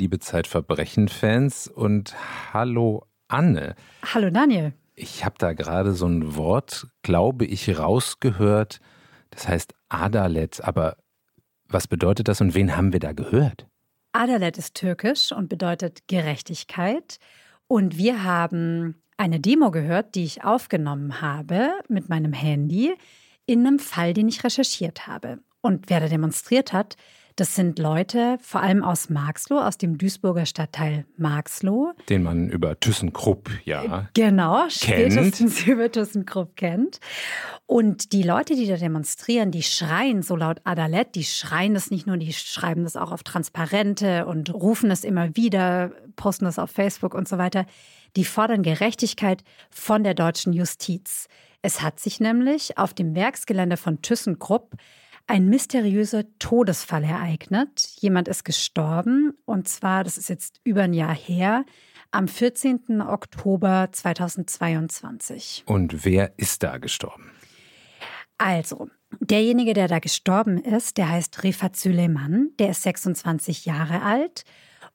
Liebe Zeitverbrechen-Fans und hallo Anne. Hallo Daniel. Ich habe da gerade so ein Wort, glaube ich, rausgehört. Das heißt Adalet. Aber was bedeutet das und wen haben wir da gehört? Adalet ist türkisch und bedeutet Gerechtigkeit. Und wir haben eine Demo gehört, die ich aufgenommen habe mit meinem Handy in einem Fall, den ich recherchiert habe. Und wer da demonstriert hat, das sind Leute, vor allem aus Marxloh, aus dem Duisburger Stadtteil Marxloh. Den man über ThyssenKrupp ja Genau, kennt. spätestens über ThyssenKrupp kennt. Und die Leute, die da demonstrieren, die schreien so laut Adalet, die schreien das nicht nur, die schreiben das auch auf Transparente und rufen es immer wieder, posten das auf Facebook und so weiter. Die fordern Gerechtigkeit von der deutschen Justiz. Es hat sich nämlich auf dem Werksgelände von ThyssenKrupp ein mysteriöser Todesfall ereignet. Jemand ist gestorben und zwar, das ist jetzt über ein Jahr her, am 14. Oktober 2022. Und wer ist da gestorben? Also, derjenige, der da gestorben ist, der heißt Rifat Süleyman, der ist 26 Jahre alt.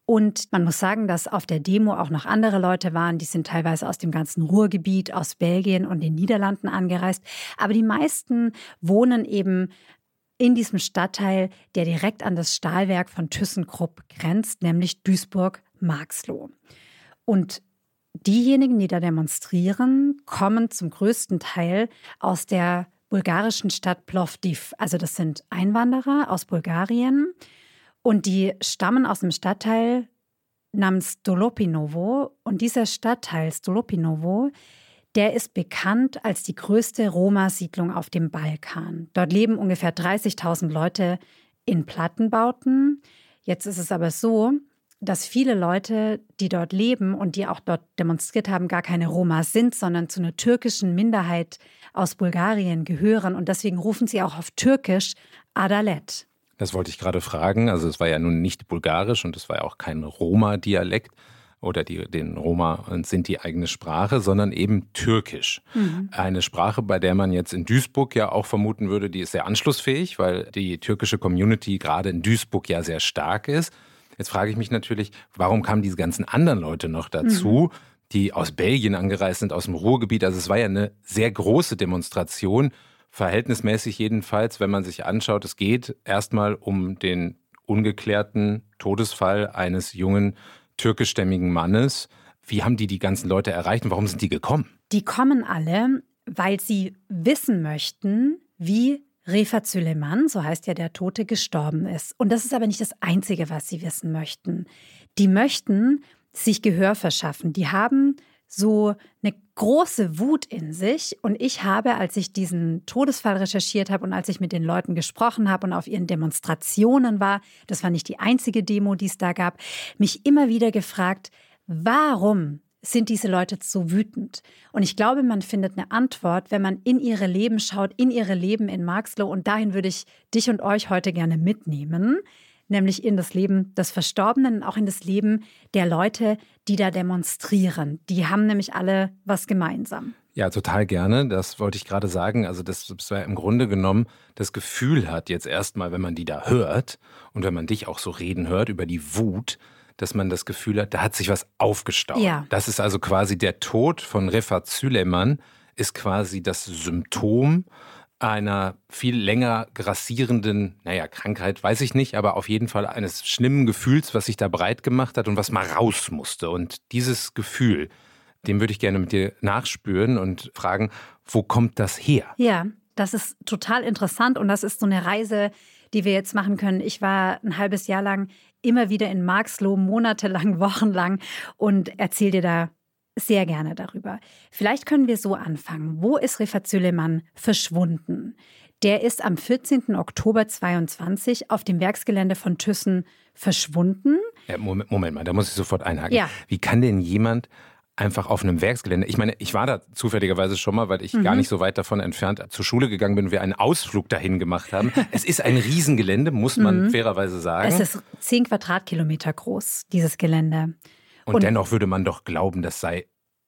Und man muss sagen, dass auf der Demo auch noch andere Leute waren, die sind teilweise aus dem ganzen Ruhrgebiet, aus Belgien und den Niederlanden angereist. Aber die meisten wohnen eben in diesem Stadtteil, der direkt an das Stahlwerk von ThyssenKrupp grenzt, nämlich Duisburg-Marxloh. Und diejenigen, die da demonstrieren, kommen zum größten Teil aus der bulgarischen Stadt Plovdiv. Also das sind Einwanderer aus Bulgarien und die stammen aus dem Stadtteil namens Dolopinovo. Und dieser Stadtteil Stolopinovo der ist bekannt als die größte Roma-Siedlung auf dem Balkan. Dort leben ungefähr 30.000 Leute in Plattenbauten. Jetzt ist es aber so, dass viele Leute, die dort leben und die auch dort demonstriert haben, gar keine Roma sind, sondern zu einer türkischen Minderheit aus Bulgarien gehören. Und deswegen rufen sie auch auf Türkisch Adalet. Das wollte ich gerade fragen. Also es war ja nun nicht bulgarisch und es war ja auch kein Roma-Dialekt oder die, den Roma sind die eigene Sprache, sondern eben Türkisch. Mhm. Eine Sprache, bei der man jetzt in Duisburg ja auch vermuten würde, die ist sehr anschlussfähig, weil die türkische Community gerade in Duisburg ja sehr stark ist. Jetzt frage ich mich natürlich, warum kamen diese ganzen anderen Leute noch dazu? Mhm die aus Belgien angereist sind, aus dem Ruhrgebiet. Also es war ja eine sehr große Demonstration, verhältnismäßig jedenfalls, wenn man sich anschaut. Es geht erstmal um den ungeklärten Todesfall eines jungen türkischstämmigen Mannes. Wie haben die die ganzen Leute erreicht und warum sind die gekommen? Die kommen alle, weil sie wissen möchten, wie Refat Süleyman, so heißt ja der Tote, gestorben ist. Und das ist aber nicht das Einzige, was sie wissen möchten. Die möchten sich Gehör verschaffen. Die haben so eine große Wut in sich. Und ich habe, als ich diesen Todesfall recherchiert habe und als ich mit den Leuten gesprochen habe und auf ihren Demonstrationen war, das war nicht die einzige Demo, die es da gab, mich immer wieder gefragt, warum sind diese Leute so wütend? Und ich glaube, man findet eine Antwort, wenn man in ihre Leben schaut, in ihre Leben in Marxloh. Und dahin würde ich dich und euch heute gerne mitnehmen nämlich in das Leben des Verstorbenen, auch in das Leben der Leute, die da demonstrieren. Die haben nämlich alle was gemeinsam. Ja, total gerne. Das wollte ich gerade sagen. Also, dass man im Grunde genommen das Gefühl hat, jetzt erstmal, wenn man die da hört und wenn man dich auch so reden hört über die Wut, dass man das Gefühl hat, da hat sich was aufgestaut. Ja. Das ist also quasi der Tod von Refat Süleyman, ist quasi das Symptom einer viel länger grassierenden, naja, Krankheit weiß ich nicht, aber auf jeden Fall eines schlimmen Gefühls, was sich da breit gemacht hat und was mal raus musste. Und dieses Gefühl, dem würde ich gerne mit dir nachspüren und fragen, wo kommt das her? Ja, das ist total interessant und das ist so eine Reise, die wir jetzt machen können. Ich war ein halbes Jahr lang immer wieder in Marxloh, monatelang, wochenlang und erzähle dir da sehr gerne darüber. Vielleicht können wir so anfangen. Wo ist Rifat Süleyman verschwunden? Der ist am 14. Oktober 22 auf dem Werksgelände von Thyssen verschwunden. Ja, Moment, Moment mal, da muss ich sofort einhaken. Ja. Wie kann denn jemand einfach auf einem Werksgelände. Ich meine, ich war da zufälligerweise schon mal, weil ich mhm. gar nicht so weit davon entfernt zur Schule gegangen bin wir einen Ausflug dahin gemacht haben. es ist ein Riesengelände, muss man mhm. fairerweise sagen. Es ist zehn Quadratkilometer groß, dieses Gelände. Und, und dennoch würde man doch glauben, das sei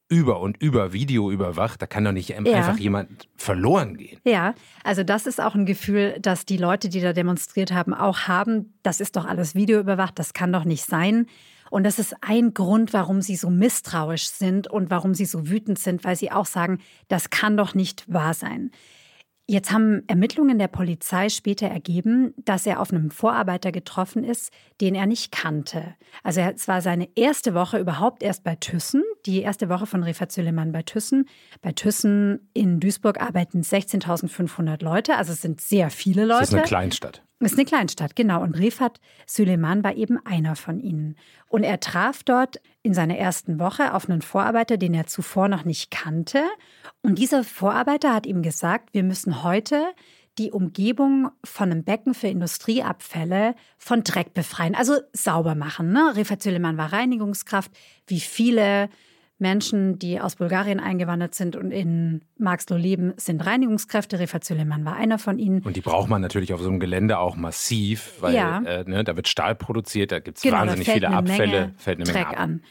über und über Video überwacht, da kann doch nicht ja. einfach jemand verloren gehen. Ja, also das ist auch ein Gefühl, das die Leute, die da demonstriert haben, auch haben. Das ist doch alles Video überwacht, das kann doch nicht sein. Und das ist ein Grund, warum sie so misstrauisch sind und warum sie so wütend sind, weil sie auch sagen, das kann doch nicht wahr sein. Jetzt haben Ermittlungen der Polizei später ergeben, dass er auf einem Vorarbeiter getroffen ist, den er nicht kannte. Also es war seine erste Woche überhaupt erst bei Thyssen, die erste Woche von Refat Süleyman bei Thyssen. Bei Thyssen in Duisburg arbeiten 16.500 Leute, also es sind sehr viele Leute. Das ist eine Kleinstadt. Ist eine Kleinstadt, genau. Und Refat Süleyman war eben einer von ihnen. Und er traf dort in seiner ersten Woche auf einen Vorarbeiter, den er zuvor noch nicht kannte. Und dieser Vorarbeiter hat ihm gesagt, wir müssen heute die Umgebung von einem Becken für Industrieabfälle von Dreck befreien, also sauber machen. Ne? Refat Süleyman war Reinigungskraft, wie viele Menschen, die aus Bulgarien eingewandert sind und in Marxloh leben, sind Reinigungskräfte. Refat Süleyman war einer von ihnen. Und die braucht man natürlich auf so einem Gelände auch massiv, weil ja. äh, ne, da wird Stahl produziert, da gibt es genau, wahnsinnig viele Abfälle, Menge fällt eine Menge Dreck ab. an.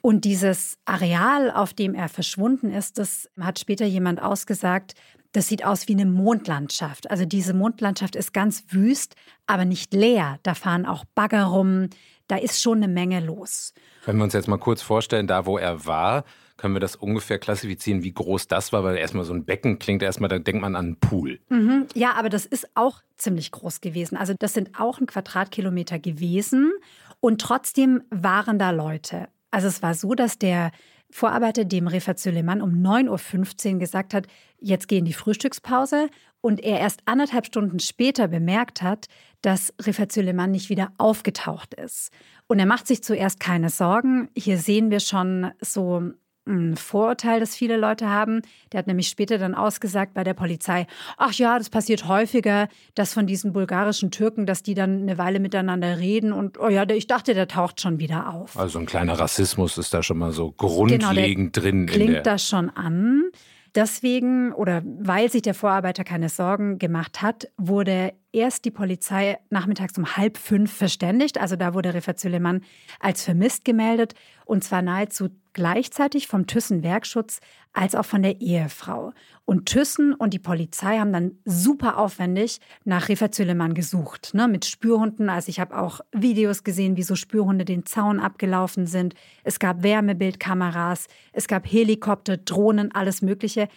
Und dieses Areal, auf dem er verschwunden ist, das hat später jemand ausgesagt, das sieht aus wie eine Mondlandschaft. Also diese Mondlandschaft ist ganz wüst, aber nicht leer. Da fahren auch Bagger rum. Da ist schon eine Menge los. Wenn wir uns jetzt mal kurz vorstellen, da wo er war, können wir das ungefähr klassifizieren, wie groß das war, weil erstmal so ein Becken klingt erstmal, da denkt man an einen Pool. Mhm. Ja, aber das ist auch ziemlich groß gewesen. Also das sind auch ein Quadratkilometer gewesen und trotzdem waren da Leute. Also es war so, dass der Vorarbeiter dem Refat Süleyman um 9.15 Uhr gesagt hat, jetzt gehen die Frühstückspause und er erst anderthalb Stunden später bemerkt hat, dass Refat Süleyman nicht wieder aufgetaucht ist. Und er macht sich zuerst keine Sorgen. Hier sehen wir schon so ein Vorurteil, das viele Leute haben. Der hat nämlich später dann ausgesagt bei der Polizei, ach ja, das passiert häufiger, dass von diesen bulgarischen Türken, dass die dann eine Weile miteinander reden und oh ja, ich dachte, der taucht schon wieder auf. Also ein kleiner Rassismus ist da schon mal so grundlegend genau, drin. Klingt das schon an. Deswegen oder weil sich der Vorarbeiter keine Sorgen gemacht hat, wurde erst die Polizei nachmittags um halb fünf verständigt. Also da wurde Refat Süleyman als vermisst gemeldet und zwar nahezu gleichzeitig vom Thyssen Werkschutz als auch von der Ehefrau. Und Thyssen und die Polizei haben dann super aufwendig nach Refat Süleyman gesucht, ne, mit Spürhunden. Also ich habe auch Videos gesehen, wie so Spürhunde den Zaun abgelaufen sind. Es gab Wärmebildkameras, es gab Helikopter, Drohnen, alles Mögliche.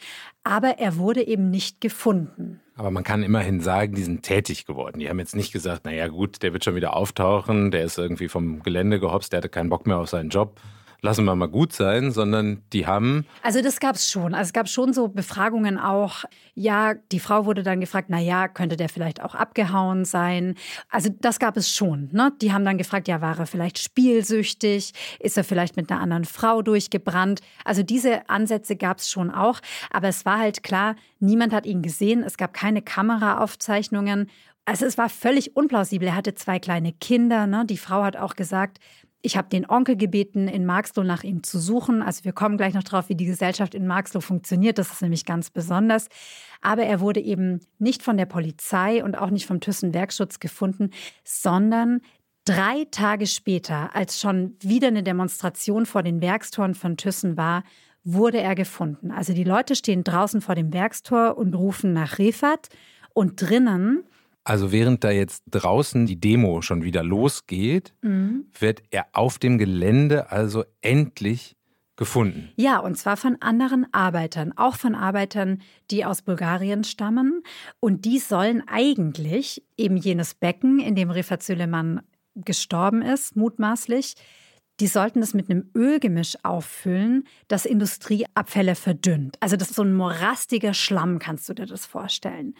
Aber er wurde eben nicht gefunden. Aber man kann immerhin sagen, die sind tätig geworden. Die haben jetzt nicht gesagt, naja gut, der wird schon wieder auftauchen, der ist irgendwie vom Gelände gehopst, der hatte keinen Bock mehr auf seinen Job lassen wir mal gut sein, sondern die haben. Also das gab es schon. Also es gab schon so Befragungen auch. Ja, die Frau wurde dann gefragt, na ja, könnte der vielleicht auch abgehauen sein? Also das gab es schon. Ne? Die haben dann gefragt, ja, war er vielleicht spielsüchtig? Ist er vielleicht mit einer anderen Frau durchgebrannt? Also diese Ansätze gab es schon auch. Aber es war halt klar, niemand hat ihn gesehen. Es gab keine Kameraaufzeichnungen. Also es war völlig unplausibel. Er hatte zwei kleine Kinder. Ne? Die Frau hat auch gesagt, ich habe den Onkel gebeten, in Marxloh nach ihm zu suchen. Also wir kommen gleich noch drauf, wie die Gesellschaft in Marxloh funktioniert. Das ist nämlich ganz besonders. Aber er wurde eben nicht von der Polizei und auch nicht vom Thyssen Werkschutz gefunden, sondern drei Tage später, als schon wieder eine Demonstration vor den Werkstoren von Thyssen war, wurde er gefunden. Also die Leute stehen draußen vor dem Werkstor und rufen nach Refat und drinnen also während da jetzt draußen die Demo schon wieder losgeht, mhm. wird er auf dem Gelände also endlich gefunden. Ja, und zwar von anderen Arbeitern, auch von Arbeitern, die aus Bulgarien stammen. Und die sollen eigentlich eben jenes Becken, in dem Refat Süleyman gestorben ist, mutmaßlich, die sollten das mit einem Ölgemisch auffüllen, das Industrieabfälle verdünnt. Also das ist so ein morastiger Schlamm, kannst du dir das vorstellen.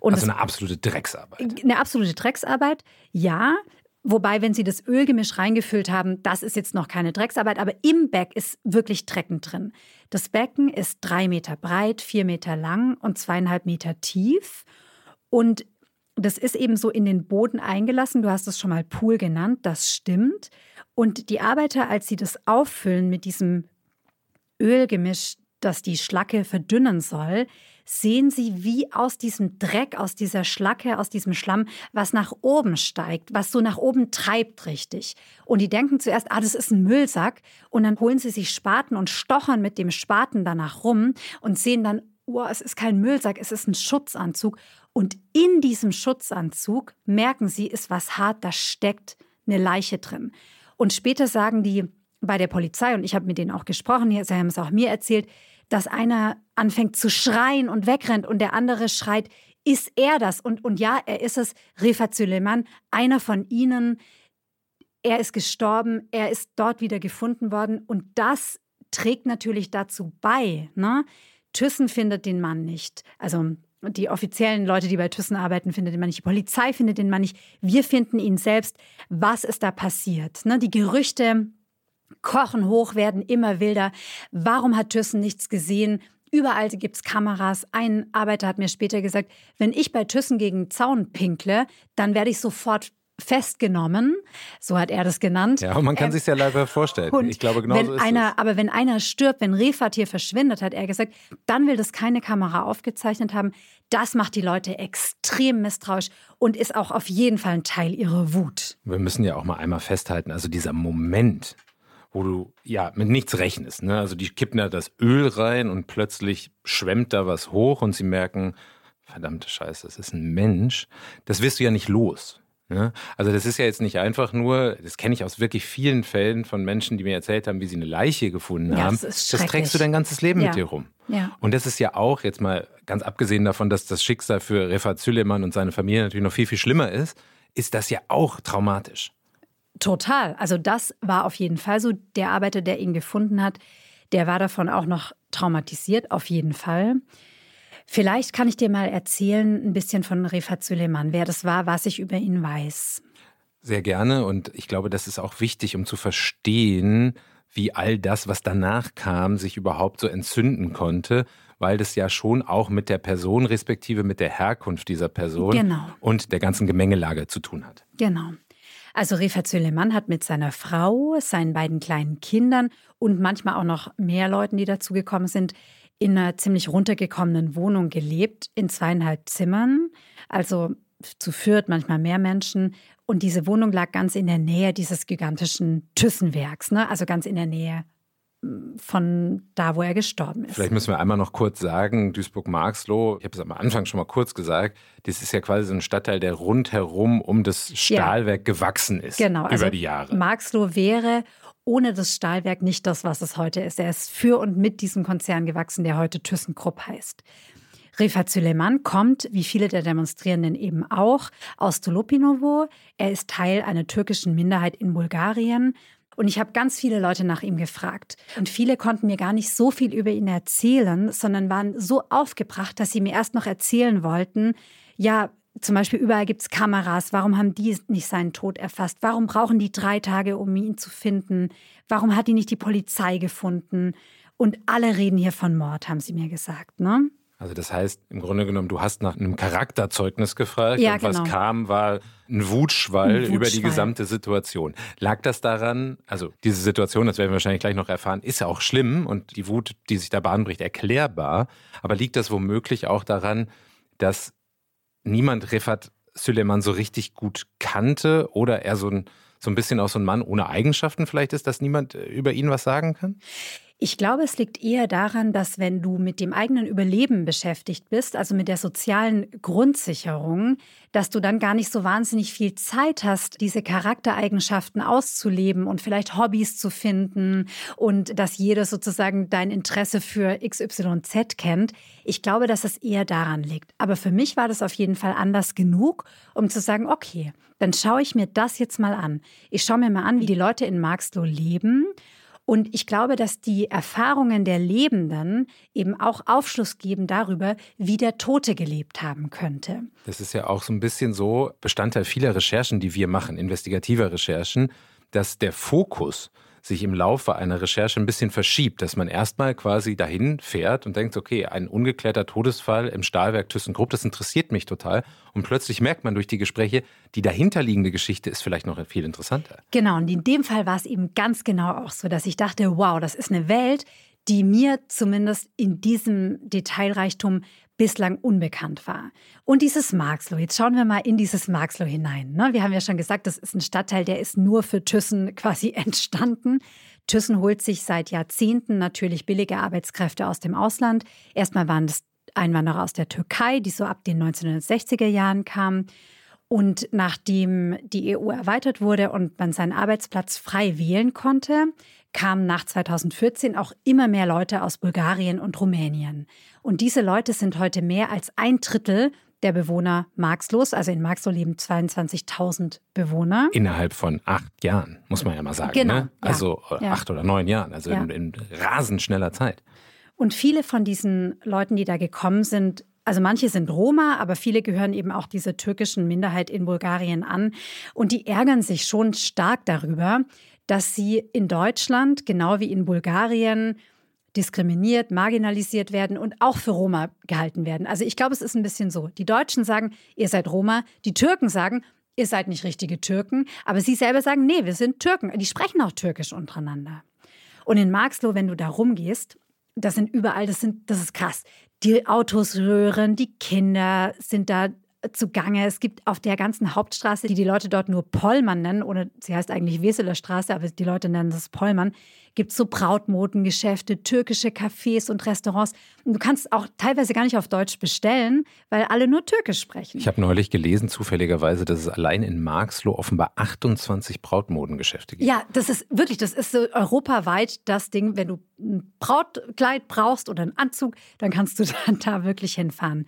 Und also eine absolute Drecksarbeit. Eine absolute Drecksarbeit, ja. Wobei, wenn Sie das Ölgemisch reingefüllt haben, das ist jetzt noch keine Drecksarbeit, aber im Beck ist wirklich Drecken drin. Das Becken ist drei Meter breit, vier Meter lang und zweieinhalb Meter tief. Und das ist eben so in den Boden eingelassen. Du hast es schon mal Pool genannt, das stimmt. Und die Arbeiter, als sie das auffüllen mit diesem Ölgemisch, das die Schlacke verdünnen soll, sehen sie, wie aus diesem Dreck, aus dieser Schlacke, aus diesem Schlamm, was nach oben steigt, was so nach oben treibt richtig. Und die denken zuerst, ah, das ist ein Müllsack. Und dann holen sie sich Spaten und stochern mit dem Spaten danach rum und sehen dann, oh, es ist kein Müllsack, es ist ein Schutzanzug. Und in diesem Schutzanzug merken sie, ist was hart, da steckt eine Leiche drin. Und später sagen die bei der Polizei, und ich habe mit denen auch gesprochen, sie haben es auch mir erzählt, dass einer anfängt zu schreien und wegrennt und der andere schreit, ist er das? Und, und ja, er ist es, Refat Süleyman, einer von ihnen. Er ist gestorben, er ist dort wieder gefunden worden und das trägt natürlich dazu bei. Ne? Thyssen findet den Mann nicht. Also die offiziellen Leute, die bei Thyssen arbeiten, findet den Mann nicht. Die Polizei findet den Mann nicht. Wir finden ihn selbst. Was ist da passiert? Ne? Die Gerüchte kochen hoch, werden immer wilder. Warum hat Thyssen nichts gesehen? Überall gibt es Kameras. Ein Arbeiter hat mir später gesagt, wenn ich bei Thyssen gegen Zaun pinkle, dann werde ich sofort festgenommen, so hat er das genannt. Ja, und man kann ähm, sich ja leider vorstellen. ich glaube, genau wenn so ist einer, es. Aber wenn einer stirbt, wenn Refat hier verschwindet, hat er gesagt, dann will das keine Kamera aufgezeichnet haben. Das macht die Leute extrem misstrauisch und ist auch auf jeden Fall ein Teil ihrer Wut. Wir müssen ja auch mal einmal festhalten, also dieser Moment, wo du ja mit nichts rechnest. Ne? Also die kippen da das Öl rein und plötzlich schwemmt da was hoch und sie merken, verdammte Scheiße, das ist ein Mensch. Das wirst du ja nicht los. Ne? Also das ist ja jetzt nicht einfach nur, das kenne ich aus wirklich vielen Fällen von Menschen, die mir erzählt haben, wie sie eine Leiche gefunden ja, haben. Das, das, trägst du dein ganzes Leben ja. mit dir rum. Ja. Und das ist ja auch, jetzt mal ganz abgesehen davon, dass das Schicksal für Refat Süleyman und seine Familie natürlich noch viel, viel schlimmer ist, ist das ja auch traumatisch. Total. Also das war auf jeden Fall so. Der Arbeiter, der ihn gefunden hat, der war davon auch noch traumatisiert, auf jeden Fall. Vielleicht kann ich dir mal erzählen, ein bisschen von Refat Süleyman, wer das war, was ich über ihn weiß. Sehr gerne. Und ich glaube, das ist auch wichtig, um zu verstehen, wie all das, was danach kam, sich überhaupt so entzünden konnte, weil das ja schon auch mit der Person, respektive mit der Herkunft dieser Person genau. und der ganzen Gemengelage zu tun hat. Genau. Also Refat Süleyman hat mit seiner Frau, seinen beiden kleinen Kindern und manchmal auch noch mehr Leuten, die dazugekommen sind, in einer ziemlich runtergekommenen Wohnung gelebt, in zweieinhalb Zimmern. Also zu viert, manchmal mehr Menschen. Und diese Wohnung lag ganz in der Nähe dieses gigantischen Thyssenwerks, ne? also ganz in der Nähe von da, wo er gestorben ist. Vielleicht müssen wir einmal noch kurz sagen, Duisburg-Marxloh, ich habe es am Anfang schon mal kurz gesagt, das ist ja quasi so ein Stadtteil, der rundherum um das Stahlwerk ja. gewachsen ist genau, über also die Jahre. Marxloh wäre ohne das Stahlwerk nicht das, was es heute ist. Er ist für und mit diesem Konzern gewachsen, der heute ThyssenKrupp heißt. Refat Süleyman kommt, wie viele der Demonstrierenden eben auch, aus Tolopinovo. Er ist Teil einer türkischen Minderheit in Bulgarien und ich habe ganz viele Leute nach ihm gefragt. Und viele konnten mir gar nicht so viel über ihn erzählen, sondern waren so aufgebracht, dass sie mir erst noch erzählen wollten, ja, zum Beispiel überall gibt es Kameras. Warum haben die nicht seinen Tod erfasst? Warum brauchen die drei Tage, um ihn zu finden? Warum hat die nicht die Polizei gefunden? Und alle reden hier von Mord, haben sie mir gesagt. Ne? Also das heißt, im Grunde genommen, du hast nach einem Charakterzeugnis gefragt ja, und was genau. kam, war ein Wutschwall, ein Wutschwall, über die gesamte Situation. Lag das daran, also diese Situation, das werden wir wahrscheinlich gleich noch erfahren, ist ja auch schlimm und die Wut, die sich da bahnbricht, erklärbar. Aber liegt das womöglich auch daran, dass niemand Refat Süleyman so richtig gut kannte oder er so ein, so ein bisschen auch so ein Mann ohne Eigenschaften vielleicht ist, dass niemand über ihn was sagen kann? Ich glaube, es liegt eher daran, dass wenn du mit dem eigenen Überleben beschäftigt bist, also mit der sozialen Grundsicherung, dass du dann gar nicht so wahnsinnig viel Zeit hast, diese Charaktereigenschaften auszuleben und vielleicht Hobbys zu finden und dass jeder sozusagen dein Interesse für XYZ kennt. Ich glaube, dass es eher daran liegt. Aber für mich war das auf jeden Fall anders genug, um zu sagen, okay, dann schaue ich mir das jetzt mal an. Ich schaue mir mal an, wie die Leute in Marxloh leben und ich glaube, dass die Erfahrungen der Lebenden eben auch Aufschluss geben darüber, wie der Tote gelebt haben könnte. Das ist ja auch so ein bisschen so Bestandteil vieler Recherchen, die wir machen, investigativer Recherchen, dass der Fokus sich im Laufe einer Recherche ein bisschen verschiebt, dass man erstmal quasi dahin fährt und denkt, okay, ein ungeklärter Todesfall im Stahlwerk ThyssenKrupp, das interessiert mich total. Und plötzlich merkt man durch die Gespräche, die dahinterliegende Geschichte ist vielleicht noch viel interessanter. Genau, und in dem Fall war es eben ganz genau auch so, dass ich dachte, wow, das ist eine Welt, die mir zumindest in diesem Detailreichtum bislang unbekannt war. Und dieses Marxloh, jetzt schauen wir mal in dieses Marxloh hinein. Ne? Wir haben ja schon gesagt, das ist ein Stadtteil, der ist nur für Thyssen quasi entstanden. Thyssen holt sich seit Jahrzehnten natürlich billige Arbeitskräfte aus dem Ausland. Erstmal waren das Einwanderer aus der Türkei, die so ab den 1960er Jahren kamen. Und nachdem die EU erweitert wurde und man seinen Arbeitsplatz frei wählen konnte, kamen nach 2014 auch immer mehr Leute aus Bulgarien und Rumänien. Und diese Leute sind heute mehr als ein Drittel der Bewohner Marxlos. Also in Marxloh leben 22.000 Bewohner. Innerhalb von acht Jahren, muss man ja mal sagen. Genau, ne? Also ja, acht oder neun Jahren, also ja. in, in rasend schneller Zeit. Und viele von diesen Leuten, die da gekommen sind, also manche sind Roma, aber viele gehören eben auch dieser türkischen Minderheit in Bulgarien an. Und die ärgern sich schon stark darüber, dass sie in Deutschland, genau wie in Bulgarien, diskriminiert, marginalisiert werden und auch für Roma gehalten werden. Also ich glaube, es ist ein bisschen so. Die Deutschen sagen, ihr seid Roma, die Türken sagen, ihr seid nicht richtige Türken, aber sie selber sagen, nee, wir sind Türken. Die sprechen auch Türkisch untereinander. Und in Marxloh, wenn du da rumgehst, das sind überall, das sind, das ist krass. Die Autos röhren, die Kinder sind da zugange. Es gibt auf der ganzen Hauptstraße, die die Leute dort nur Pollmann nennen, oder sie heißt eigentlich Weseler Straße, aber die Leute nennen das Pollmann, gibt es so Brautmodengeschäfte, türkische Cafés und Restaurants. Und du kannst auch teilweise gar nicht auf Deutsch bestellen, weil alle nur Türkisch sprechen. Ich habe neulich gelesen, zufälligerweise, dass es allein in Marxloh offenbar 28 Brautmodengeschäfte gibt. Ja, das ist wirklich, das ist so europaweit das Ding. Wenn du ein Brautkleid brauchst oder einen Anzug, dann kannst du dann da wirklich hinfahren.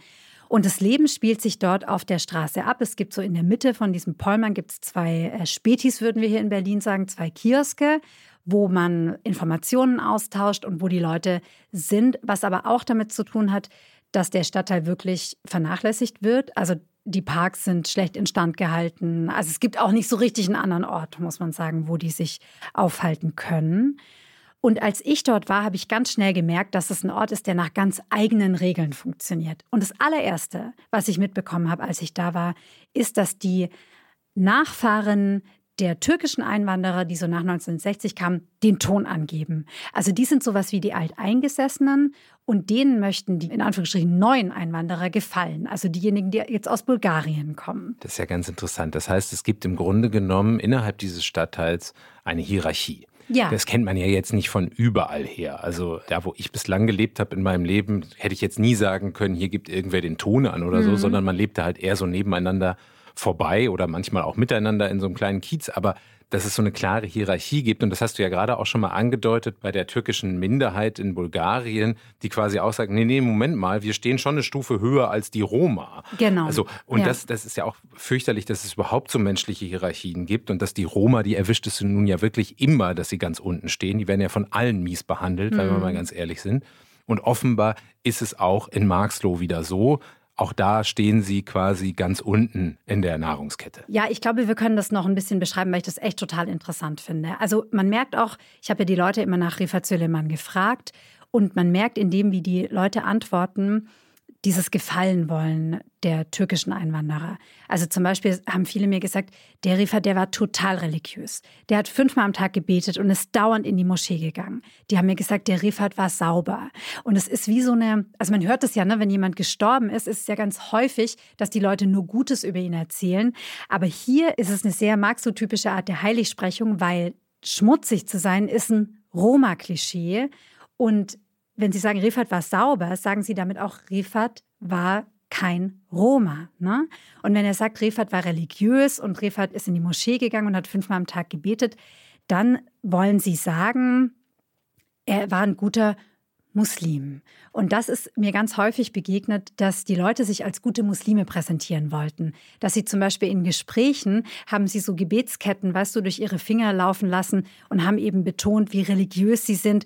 Und das Leben spielt sich dort auf der Straße ab. Es gibt so in der Mitte von diesem Pollmann gibt es zwei äh, Spätis, würden wir hier in Berlin sagen, zwei Kioske, wo man Informationen austauscht und wo die Leute sind, was aber auch damit zu tun hat, dass der Stadtteil wirklich vernachlässigt wird. Also die Parks sind schlecht instand gehalten. Also es gibt auch nicht so richtig einen anderen Ort, muss man sagen, wo die sich aufhalten können. Und als ich dort war, habe ich ganz schnell gemerkt, dass es ein Ort ist, der nach ganz eigenen Regeln funktioniert. Und das allererste, was ich mitbekommen habe, als ich da war, ist, dass die Nachfahren der türkischen Einwanderer, die so nach 1960 kamen, den Ton angeben. Also die sind sowas wie die Alteingesessenen und denen möchten die in Anführungsstrichen neuen Einwanderer gefallen. Also diejenigen, die jetzt aus Bulgarien kommen. Das ist ja ganz interessant. Das heißt, es gibt im Grunde genommen innerhalb dieses Stadtteils eine Hierarchie. Ja. Das kennt man ja jetzt nicht von überall her. Also da, wo ich bislang gelebt habe in meinem Leben, hätte ich jetzt nie sagen können, hier gibt irgendwer den Ton an oder mhm. so, sondern man lebte halt eher so nebeneinander vorbei oder manchmal auch miteinander in so einem kleinen Kiez. Aber dass es so eine klare Hierarchie gibt. Und das hast du ja gerade auch schon mal angedeutet bei der türkischen Minderheit in Bulgarien, die quasi auch sagt, nee, nee, Moment mal, wir stehen schon eine Stufe höher als die Roma. Genau. Also, und ja. das, das ist ja auch fürchterlich, dass es überhaupt so menschliche Hierarchien gibt und dass die Roma, die erwischt es nun ja wirklich immer, dass sie ganz unten stehen. Die werden ja von allen mies behandelt, mhm. wenn wir mal ganz ehrlich sind. Und offenbar ist es auch in Marxloh wieder so, auch da stehen sie quasi ganz unten in der Nahrungskette. Ja, ich glaube, wir können das noch ein bisschen beschreiben, weil ich das echt total interessant finde. Also man merkt auch, ich habe ja die Leute immer nach Rifat Süleyman gefragt und man merkt in dem, wie die Leute antworten, dieses Gefallen wollen der türkischen Einwanderer. Also zum Beispiel haben viele mir gesagt, der Rifa, der war total religiös. Der hat fünfmal am Tag gebetet und ist dauernd in die Moschee gegangen. Die haben mir gesagt, der Rifat war sauber. Und es ist wie so eine, also man hört es ja, ne, wenn jemand gestorben ist, ist es ja ganz häufig, dass die Leute nur Gutes über ihn erzählen. Aber hier ist es eine sehr marxotypische Art der Heiligsprechung, weil schmutzig zu sein ist ein Roma-Klischee. Und wenn Sie sagen, Rifat war sauber, sagen Sie damit auch, Rifat war kein Roma. Ne? Und wenn er sagt, Rifat war religiös und Rifat ist in die Moschee gegangen und hat fünfmal am Tag gebetet, dann wollen Sie sagen, er war ein guter Muslim. Und das ist mir ganz häufig begegnet, dass die Leute sich als gute Muslime präsentieren wollten. Dass sie zum Beispiel in Gesprächen haben sie so Gebetsketten, weißt du, durch ihre Finger laufen lassen und haben eben betont, wie religiös sie sind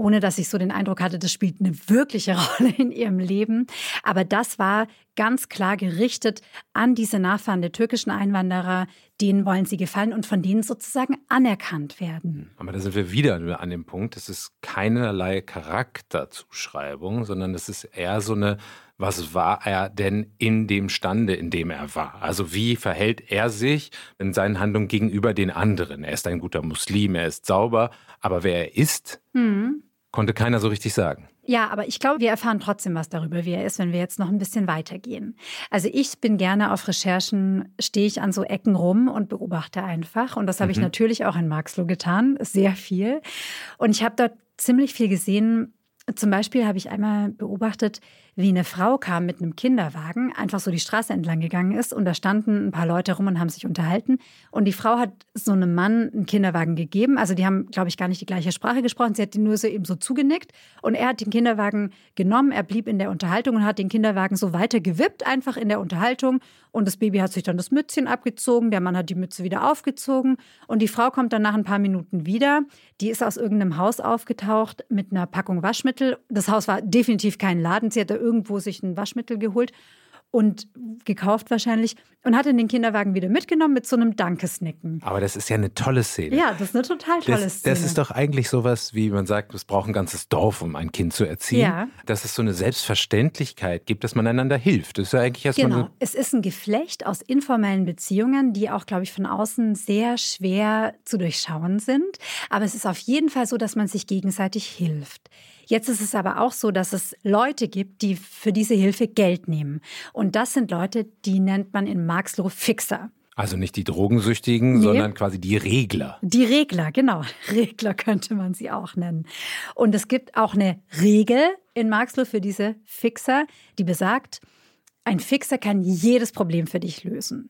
ohne dass ich so den Eindruck hatte, das spielt eine wirkliche Rolle in ihrem Leben. Aber das war ganz klar gerichtet an diese Nachfahren der türkischen Einwanderer. Denen wollen sie gefallen und von denen sozusagen anerkannt werden. Aber da sind wir wieder an dem Punkt, es ist keinerlei Charakterzuschreibung, sondern es ist eher so eine was war er denn in dem Stande, in dem er war? Also wie verhält er sich in seinen Handlungen gegenüber den anderen? Er ist ein guter Muslim, er ist sauber, aber wer er ist, hm Konnte keiner so richtig sagen. Ja, aber ich glaube, wir erfahren trotzdem was darüber, wie er ist, wenn wir jetzt noch ein bisschen weitergehen. Also ich bin gerne auf Recherchen, stehe ich an so Ecken rum und beobachte einfach. Und das habe mhm. ich natürlich auch in Marxloh getan, sehr viel. Und ich habe dort ziemlich viel gesehen. Zum Beispiel habe ich einmal beobachtet, wie eine Frau kam mit einem Kinderwagen, einfach so die Straße entlang gegangen ist und da standen ein paar Leute rum und haben sich unterhalten. Und die Frau hat so einem Mann einen Kinderwagen gegeben. Also die haben, glaube ich, gar nicht die gleiche Sprache gesprochen. Sie hat ihn nur so eben so zugenickt. Und er hat den Kinderwagen genommen, er blieb in der Unterhaltung und hat den Kinderwagen so weiter gewippt, einfach in der Unterhaltung. Und das Baby hat sich dann das Mützchen abgezogen, der Mann hat die Mütze wieder aufgezogen. Und die Frau kommt dann nach ein paar Minuten wieder. Die ist aus irgendeinem Haus aufgetaucht mit einer Packung Waschmittel. Das Haus war definitiv kein Laden. Sie hatte irgendwo sich ein Waschmittel geholt und gekauft wahrscheinlich und hat in den Kinderwagen wieder mitgenommen mit so einem Dankesnicken. Aber das ist ja eine tolle Szene. Ja, das ist eine total tolle das, Szene. Das ist doch eigentlich sowas, wie man sagt, es braucht ein ganzes Dorf, um ein Kind zu erziehen. Ja. Dass es so eine Selbstverständlichkeit gibt, dass man einander hilft. Das ist ja eigentlich erstmal Genau, es ist ein Geflecht aus informellen Beziehungen, die auch, glaube ich, von außen sehr schwer zu durchschauen sind. Aber es ist auf jeden Fall so, dass man sich gegenseitig hilft. Jetzt ist es aber auch so, dass es Leute gibt, die für diese Hilfe Geld nehmen. Und das sind Leute, die nennt man in Marxloh Fixer. Also nicht die Drogensüchtigen, nee. sondern quasi die Regler. Die Regler, genau. Regler könnte man sie auch nennen. Und es gibt auch eine Regel in Marxloh für diese Fixer, die besagt, ein Fixer kann jedes Problem für dich lösen.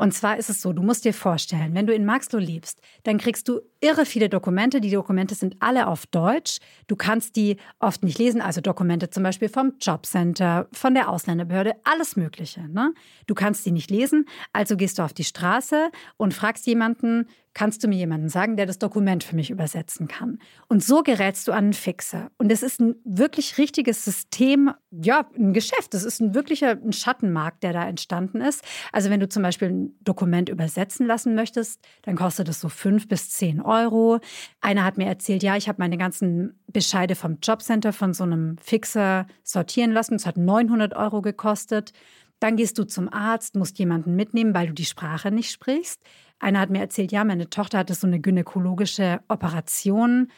Und zwar ist es so, du musst dir vorstellen, wenn du in Maxlow lebst, dann kriegst du irre viele Dokumente. Die Dokumente sind alle auf Deutsch. Du kannst die oft nicht lesen, also Dokumente zum Beispiel vom Jobcenter, von der Ausländerbehörde, alles Mögliche. Ne? Du kannst die nicht lesen, also gehst du auf die Straße und fragst jemanden, kannst du mir jemanden sagen, der das Dokument für mich übersetzen kann. Und so gerätst du an einen Fixer. Und es ist ein wirklich richtiges System, ja, ein Geschäft. Das ist ein wirklicher ein Schattenmarkt, der da entstanden ist. Also wenn du zum Beispiel ein Dokument übersetzen lassen möchtest, dann kostet es so fünf bis zehn Euro. Einer hat mir erzählt, ja, ich habe meine ganzen Bescheide vom Jobcenter von so einem Fixer sortieren lassen. Es hat 900 Euro gekostet. Dann gehst du zum Arzt, musst jemanden mitnehmen, weil du die Sprache nicht sprichst. Einer hat mir erzählt, ja, meine Tochter hatte so eine gynäkologische Operation.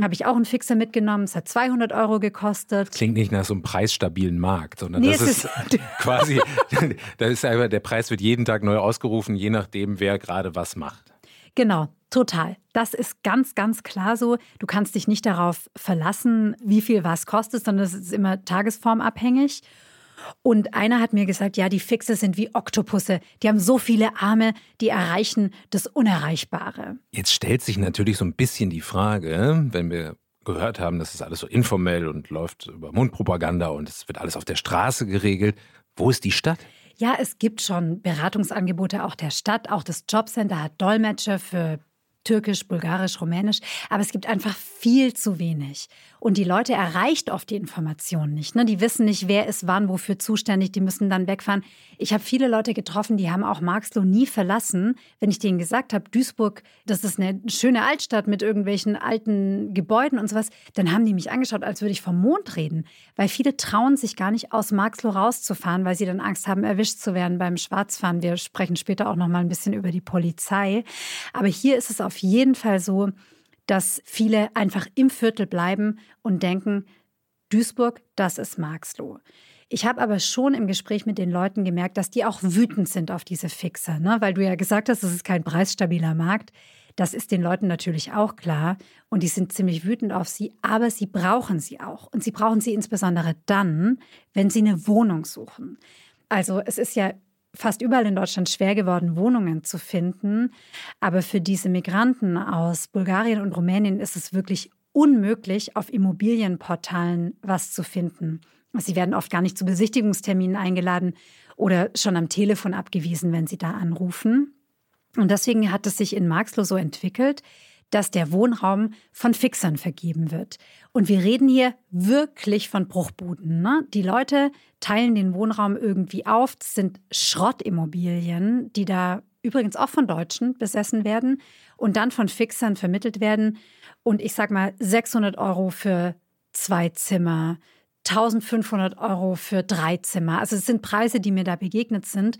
Habe ich auch einen Fixer mitgenommen. Es hat 200 Euro gekostet. Klingt nicht nach so einem preisstabilen Markt, sondern nee, das ist, ist quasi, da ist einfach, der Preis wird jeden Tag neu ausgerufen, je nachdem, wer gerade was macht. Genau, total. Das ist ganz, ganz klar so. Du kannst dich nicht darauf verlassen, wie viel was kostet, sondern es ist immer tagesformabhängig. Und einer hat mir gesagt, ja, die Fixe sind wie Oktopusse. Die haben so viele Arme, die erreichen das Unerreichbare. Jetzt stellt sich natürlich so ein bisschen die Frage, wenn wir gehört haben, das ist alles so informell und läuft über Mundpropaganda und es wird alles auf der Straße geregelt. Wo ist die Stadt? Ja, es gibt schon Beratungsangebote auch der Stadt. Auch das Jobcenter hat Dolmetscher für Türkisch, Bulgarisch, Rumänisch, aber es gibt einfach viel zu wenig. Und die Leute erreicht oft die Information nicht. Ne? Die wissen nicht, wer ist wann, wofür zuständig, die müssen dann wegfahren. Ich habe viele Leute getroffen, die haben auch Marxloh nie verlassen. Wenn ich denen gesagt habe, Duisburg, das ist eine schöne Altstadt mit irgendwelchen alten Gebäuden und sowas, dann haben die mich angeschaut, als würde ich vom Mond reden. Weil viele trauen sich gar nicht aus Marxloh rauszufahren, weil sie dann Angst haben, erwischt zu werden beim Schwarzfahren. Wir sprechen später auch noch mal ein bisschen über die Polizei. Aber hier ist es auf jeden Fall so, dass viele einfach im Viertel bleiben und denken, Duisburg, das ist Marxloh. Ich habe aber schon im Gespräch mit den Leuten gemerkt, dass die auch wütend sind auf diese Fixer, ne? weil du ja gesagt hast, es ist kein preisstabiler Markt. Das ist den Leuten natürlich auch klar und die sind ziemlich wütend auf sie, aber sie brauchen sie auch. Und sie brauchen sie insbesondere dann, wenn sie eine Wohnung suchen. Also es ist ja fast überall in Deutschland schwer geworden, Wohnungen zu finden. Aber für diese Migranten aus Bulgarien und Rumänien ist es wirklich unmöglich, auf Immobilienportalen was zu finden. Sie werden oft gar nicht zu Besichtigungsterminen eingeladen oder schon am Telefon abgewiesen, wenn sie da anrufen. Und deswegen hat es sich in Marxloh so entwickelt, dass der Wohnraum von Fixern vergeben wird. Und wir reden hier wirklich von Bruchbuden. Ne? Die Leute teilen den Wohnraum irgendwie auf. Das sind Schrottimmobilien, die da übrigens auch von Deutschen besessen werden und dann von Fixern vermittelt werden. Und ich sag mal 600 Euro für zwei Zimmer, 1500 Euro für drei Zimmer. Also es sind Preise, die mir da begegnet sind.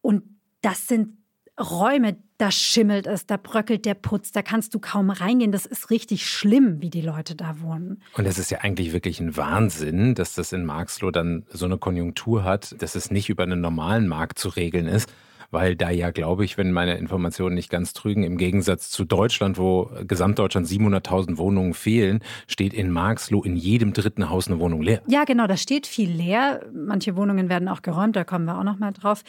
Und das sind Räume, da schimmelt es, da bröckelt der Putz, da kannst du kaum reingehen. Das ist richtig schlimm, wie die Leute da wohnen. Und es ist ja eigentlich wirklich ein Wahnsinn, dass das in Marxloh dann so eine Konjunktur hat, dass es nicht über einen normalen Markt zu regeln ist, weil da ja, glaube ich, wenn meine Informationen nicht ganz trügen, im Gegensatz zu Deutschland, wo Gesamtdeutschland 700.000 Wohnungen fehlen, steht in Marxloh in jedem dritten Haus eine Wohnung leer. Ja, genau, da steht viel leer. Manche Wohnungen werden auch geräumt, da kommen wir auch noch mal drauf.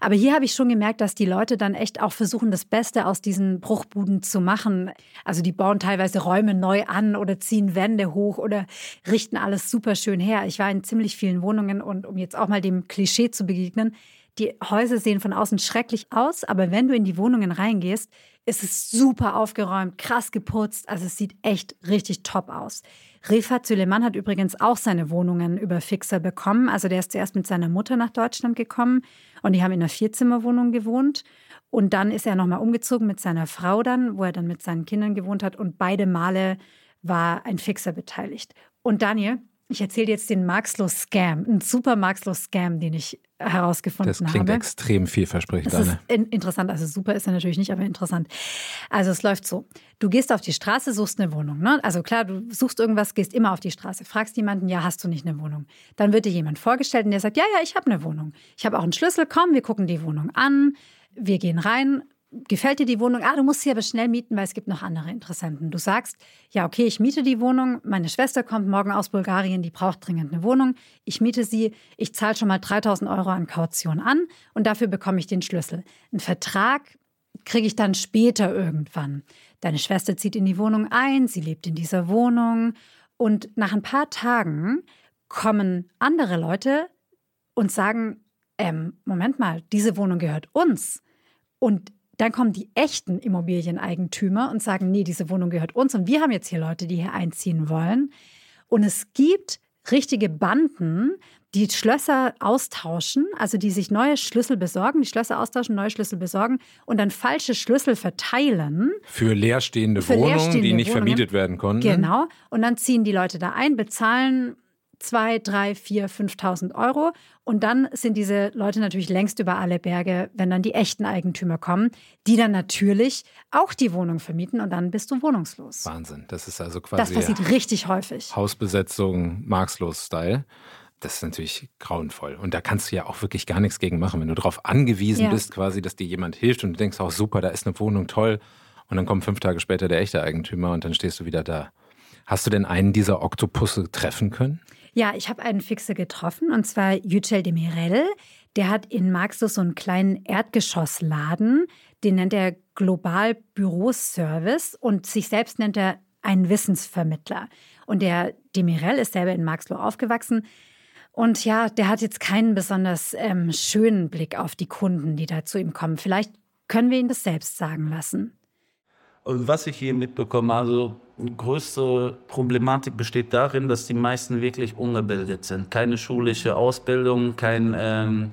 Aber hier habe ich schon gemerkt, dass die Leute dann echt auch versuchen, das Beste aus diesen Bruchbuden zu machen. Also die bauen teilweise Räume neu an oder ziehen Wände hoch oder richten alles super schön her. Ich war in ziemlich vielen Wohnungen und um jetzt auch mal dem Klischee zu begegnen, die Häuser sehen von außen schrecklich aus, aber wenn du in die Wohnungen reingehst, ist es super aufgeräumt, krass geputzt. Also es sieht echt richtig top aus. Refat Süleyman hat übrigens auch seine Wohnungen über Fixer bekommen. Also der ist zuerst mit seiner Mutter nach Deutschland gekommen und die haben in einer Vierzimmerwohnung gewohnt. Und dann ist er nochmal umgezogen mit seiner Frau dann, wo er dann mit seinen Kindern gewohnt hat. Und beide Male war ein Fixer beteiligt. Und Daniel, ich erzähle jetzt den Marxlos-Scam, einen super Marxlos-Scam, den ich herausgefunden habe. Das klingt habe. extrem vielversprechend. Das ist interessant, also super ist er natürlich nicht, aber interessant. Also es läuft so, du gehst auf die Straße, suchst eine Wohnung. Ne? Also klar, du suchst irgendwas, gehst immer auf die Straße, fragst jemanden, ja, hast du nicht eine Wohnung? Dann wird dir jemand vorgestellt und der sagt, ja, ja, ich habe eine Wohnung. Ich habe auch einen Schlüssel, komm, wir gucken die Wohnung an. Wir gehen rein, gefällt dir die Wohnung? Ah, du musst sie aber schnell mieten, weil es gibt noch andere Interessenten. Du sagst, ja, okay, ich miete die Wohnung. Meine Schwester kommt morgen aus Bulgarien, die braucht dringend eine Wohnung. Ich miete sie. Ich zahle schon mal 3000 Euro an Kaution an und dafür bekomme ich den Schlüssel. Einen Vertrag kriege ich dann später irgendwann. Deine Schwester zieht in die Wohnung ein, sie lebt in dieser Wohnung und nach ein paar Tagen kommen andere Leute und sagen, ähm, Moment mal, diese Wohnung gehört uns. Und dann kommen die echten Immobilieneigentümer und sagen, nee, diese Wohnung gehört uns und wir haben jetzt hier Leute, die hier einziehen wollen. Und es gibt richtige Banden, die Schlösser austauschen, also die sich neue Schlüssel besorgen, die Schlösser austauschen, neue Schlüssel besorgen und dann falsche Schlüssel verteilen. Für leerstehende für Wohnungen, leerstehende die nicht Wohnungen. vermietet werden konnten. Genau. Und dann ziehen die Leute da ein, bezahlen 2, 3, 4, 5.000 Euro. Und dann sind diese Leute natürlich längst über alle Berge, wenn dann die echten Eigentümer kommen, die dann natürlich auch die Wohnung vermieten und dann bist du wohnungslos. Wahnsinn. Das ist also quasi. Das passiert richtig häufig. Hausbesetzung, Marxlos-Style. Das ist natürlich grauenvoll. Und da kannst du ja auch wirklich gar nichts gegen machen, wenn du darauf angewiesen ja. bist, quasi, dass dir jemand hilft und du denkst, auch super, da ist eine Wohnung toll. Und dann kommt fünf Tage später der echte Eigentümer und dann stehst du wieder da. Hast du denn einen dieser Oktopusse treffen können? Ja, ich habe einen Fixe getroffen und zwar Yücel Demirel. Der hat in Marxus so einen kleinen Erdgeschossladen, den nennt er Global Büroservice und sich selbst nennt er einen Wissensvermittler. Und der Demirel ist selber in Marxloh aufgewachsen. Und ja, der hat jetzt keinen besonders ähm, schönen Blick auf die Kunden, die da zu ihm kommen. Vielleicht können wir ihn das selbst sagen lassen. Und was ich hier mitbekomme, also die größte Problematik besteht darin, dass die meisten wirklich ungebildet sind. Keine schulische Ausbildung, kein ähm,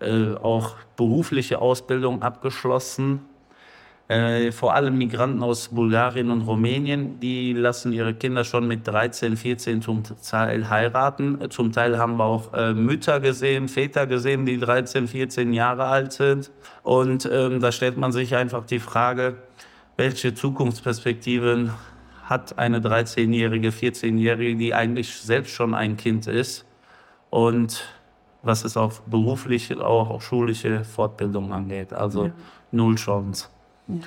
äh, auch berufliche Ausbildung abgeschlossen. Äh, vor allem Migranten aus Bulgarien und Rumänien, die lassen ihre Kinder schon mit 13, 14 zum Teil heiraten. Zum Teil haben wir auch äh, Mütter gesehen, Väter gesehen, die 13, 14 Jahre alt sind. Und ähm, da stellt man sich einfach die Frage, welche Zukunftsperspektiven hat eine 13-jährige, 14-jährige, die eigentlich selbst schon ein Kind ist und was es auch berufliche, auch, auch schulische Fortbildung angeht. Also ja. null Chance. Ja.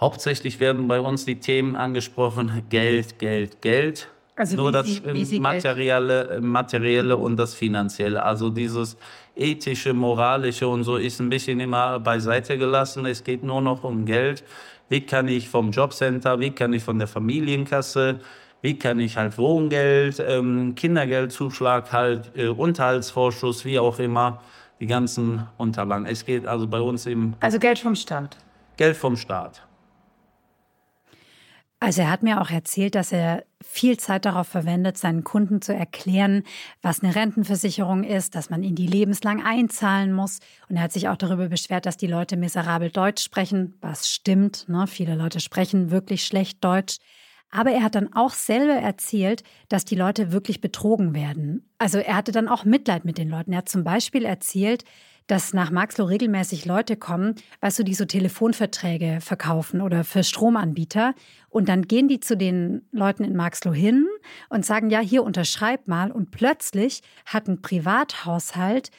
Hauptsächlich werden bei uns die Themen angesprochen, Geld, Geld, Geld. Also Nur das Sie, materielle, materielle und das finanzielle. Also dieses ethische, moralische und so ist ein bisschen immer beiseite gelassen. Es geht nur noch um Geld. Wie kann ich vom Jobcenter, wie kann ich von der Familienkasse, wie kann ich halt Wohngeld, ähm, Kindergeldzuschlag, halt äh, Unterhaltsvorschuss, wie auch immer, die ganzen Unterlagen. Es geht also bei uns im... Also Geld vom Staat. Geld vom Staat. Also er hat mir auch erzählt, dass er viel Zeit darauf verwendet, seinen Kunden zu erklären, was eine Rentenversicherung ist, dass man in die lebenslang einzahlen muss. Und er hat sich auch darüber beschwert, dass die Leute miserabel Deutsch sprechen, was stimmt. Ne? Viele Leute sprechen wirklich schlecht Deutsch. Aber er hat dann auch selber erzählt, dass die Leute wirklich betrogen werden. Also er hatte dann auch Mitleid mit den Leuten. Er hat zum Beispiel erzählt, dass nach Marxloh regelmäßig Leute kommen, weißt du, die so Telefonverträge verkaufen oder für Stromanbieter. Und dann gehen die zu den Leuten in Marxloh hin und sagen, ja, hier unterschreib mal. Und plötzlich hat ein Privathaushalt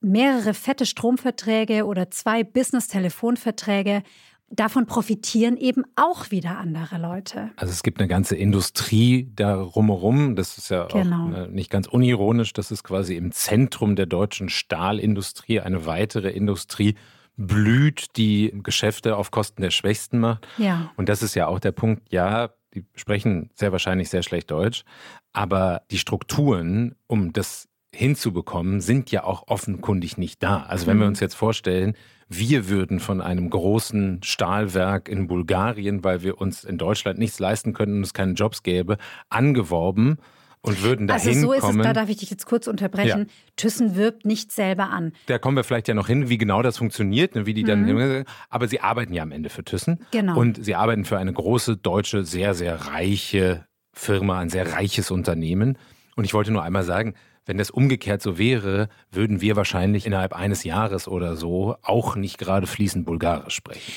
mehrere fette Stromverträge oder zwei Business-Telefonverträge davon profitieren eben auch wieder andere Leute. Also es gibt eine ganze Industrie darum herum. Das ist ja genau. auch nicht ganz unironisch. Das ist quasi im Zentrum der deutschen Stahlindustrie eine weitere Industrie blüht, die Geschäfte auf Kosten der Schwächsten macht. Ja. Und das ist ja auch der Punkt. Ja, die sprechen sehr wahrscheinlich sehr schlecht Deutsch, aber die Strukturen, um das hinzubekommen, sind ja auch offenkundig nicht da. Also wenn wir mhm. uns jetzt vorstellen, wir würden von einem großen Stahlwerk in Bulgarien, weil wir uns in Deutschland nichts leisten könnten und es keine Jobs gäbe, angeworben und würden dahin Also so ist kommen. es, da darf ich dich jetzt kurz unterbrechen. Ja. Thyssen wirbt nicht selber an. Da kommen wir vielleicht ja noch hin, wie genau das funktioniert, ne, wie die dann. Mhm. Aber sie arbeiten ja am Ende für Thyssen. Genau. Und sie arbeiten für eine große deutsche, sehr, sehr reiche Firma, ein sehr reiches Unternehmen. Und ich wollte nur einmal sagen, wenn das umgekehrt so wäre, würden wir wahrscheinlich innerhalb eines Jahres oder so auch nicht gerade fließend Bulgarisch sprechen.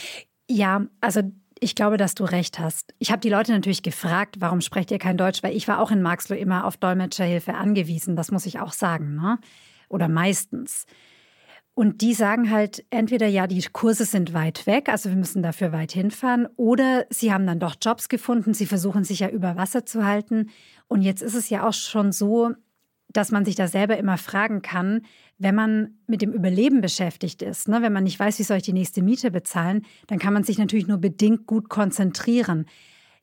Ja, also ich glaube, dass du recht hast. Ich habe die Leute natürlich gefragt, warum sprecht ihr kein Deutsch? Weil ich war auch in Marxloh immer auf Dolmetscherhilfe angewiesen. Das muss ich auch sagen, ne? Oder meistens. Und die sagen halt entweder, ja, die Kurse sind weit weg, also wir müssen dafür weit hinfahren, oder sie haben dann doch Jobs gefunden, sie versuchen sich ja über Wasser zu halten. Und jetzt ist es ja auch schon so, dass man sich da selber immer fragen kann, wenn man mit dem Überleben beschäftigt ist, ne, wenn man nicht weiß, wie soll ich die nächste Miete bezahlen, dann kann man sich natürlich nur bedingt gut konzentrieren.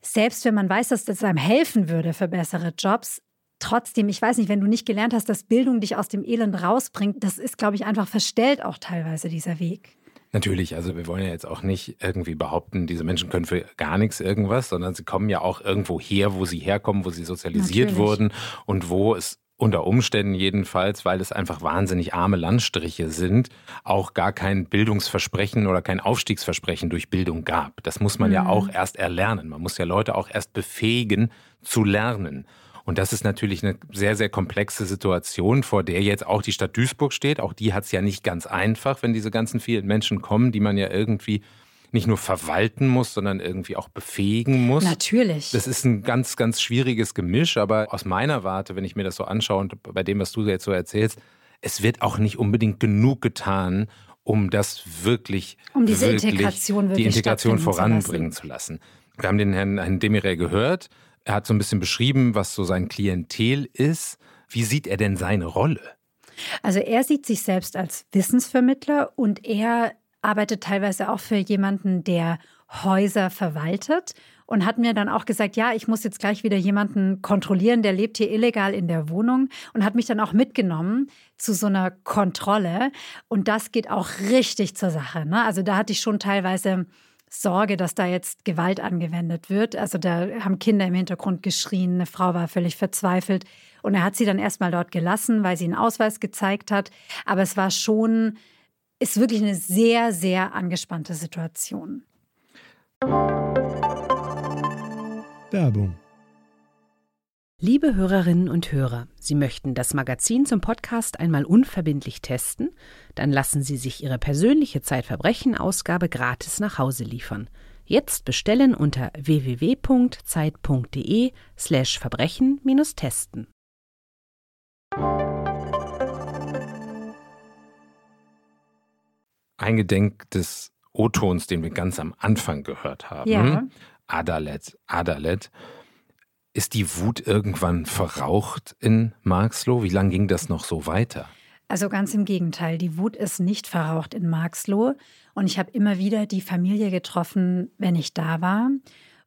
Selbst wenn man weiß, dass das einem helfen würde für bessere Jobs, trotzdem, ich weiß nicht, wenn du nicht gelernt hast, dass Bildung dich aus dem Elend rausbringt, das ist, glaube ich, einfach verstellt auch teilweise dieser Weg. Natürlich, also wir wollen ja jetzt auch nicht irgendwie behaupten, diese Menschen können für gar nichts irgendwas, sondern sie kommen ja auch irgendwo her, wo sie herkommen, wo sie sozialisiert Natürlich. wurden und wo es unter Umständen jedenfalls, weil es einfach wahnsinnig arme Landstriche sind, auch gar kein Bildungsversprechen oder kein Aufstiegsversprechen durch Bildung gab. Das muss man mhm. ja auch erst erlernen. Man muss ja Leute auch erst befähigen zu lernen. Und das ist natürlich eine sehr, sehr komplexe Situation, vor der jetzt auch die Stadt Duisburg steht. Auch die hat es ja nicht ganz einfach, wenn diese ganzen vielen Menschen kommen, die man ja irgendwie nicht nur verwalten muss, sondern irgendwie auch befähigen muss. Natürlich. Das ist ein ganz, ganz schwieriges Gemisch, aber aus meiner Warte, wenn ich mir das so anschaue und bei dem, was du jetzt so erzählst, es wird auch nicht unbedingt genug getan, um das wirklich, um diese wirklich, Integration, wirklich die Integration voranbringen zu lassen. zu lassen. Wir haben den Herrn, Herrn Demirel gehört. Er hat so ein bisschen beschrieben, was so sein Klientel ist. Wie sieht er denn seine Rolle? Also er sieht sich selbst als Wissensvermittler und er arbeitet teilweise auch für jemanden, der Häuser verwaltet und hat mir dann auch gesagt, ja, ich muss jetzt gleich wieder jemanden kontrollieren, der lebt hier illegal in der Wohnung und hat mich dann auch mitgenommen zu so einer Kontrolle und das geht auch richtig zur Sache. Ne? Also da hatte ich schon teilweise Sorge, dass da jetzt Gewalt angewendet wird. Also da haben Kinder im Hintergrund geschrien, eine Frau war völlig verzweifelt und er hat sie dann erstmal dort gelassen, weil sie einen Ausweis gezeigt hat. Aber es war schon ist wirklich eine sehr, sehr angespannte Situation. Werbung. Liebe Hörerinnen und Hörer, Sie möchten das Magazin zum Podcast einmal unverbindlich testen? Dann lassen Sie sich Ihre persönliche Zeitverbrechen-Ausgabe gratis nach Hause liefern. Jetzt bestellen unter www.zeit.de/slash eingedenk des O-Tons, den wir ganz am Anfang gehört haben. Ja. Adalet, Adalet. Ist die Wut irgendwann verraucht in Marxloh? Wie lange ging das noch so weiter? Also ganz im Gegenteil, die Wut ist nicht verraucht in Marxloh. Und ich habe immer wieder die Familie getroffen, wenn ich da war.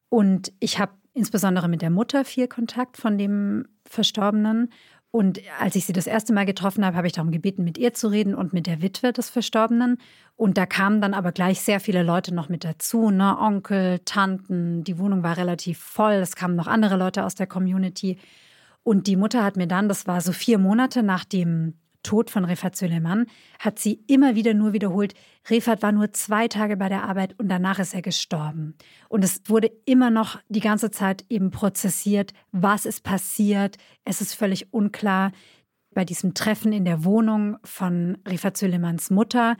Und ich habe insbesondere mit der Mutter viel Kontakt von dem Verstorbenen. Und als ich sie das erste Mal getroffen habe, habe ich darum gebeten, mit ihr zu reden und mit der Witwe des Verstorbenen. Und da kamen dann aber gleich sehr viele Leute noch mit dazu, ne? Onkel, Tanten. Die Wohnung war relativ voll. Es kamen noch andere Leute aus der Community. Und die Mutter hat mir dann, das war so vier Monate nach dem Tod von Refat Süleyman hat sie immer wieder nur wiederholt, Refat war nur zwei Tage bei der Arbeit und danach ist er gestorben. Und es wurde immer noch die ganze Zeit eben prozessiert, was ist passiert, es ist völlig unklar. Bei diesem Treffen in der Wohnung von Rifat Süleymans Mutter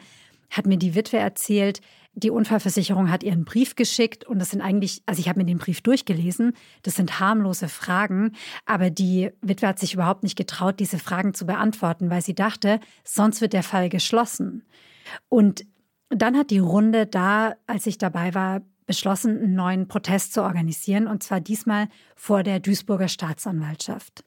hat mir die Witwe erzählt, die Unfallversicherung hat ihren Brief geschickt und das sind eigentlich, also ich habe mir den Brief durchgelesen, das sind harmlose Fragen, aber die Witwe hat sich überhaupt nicht getraut, diese Fragen zu beantworten, weil sie dachte, sonst wird der Fall geschlossen. Und dann hat die Runde da, als ich dabei war, beschlossen, einen neuen Protest zu organisieren und zwar diesmal vor der Duisburger Staatsanwaltschaft.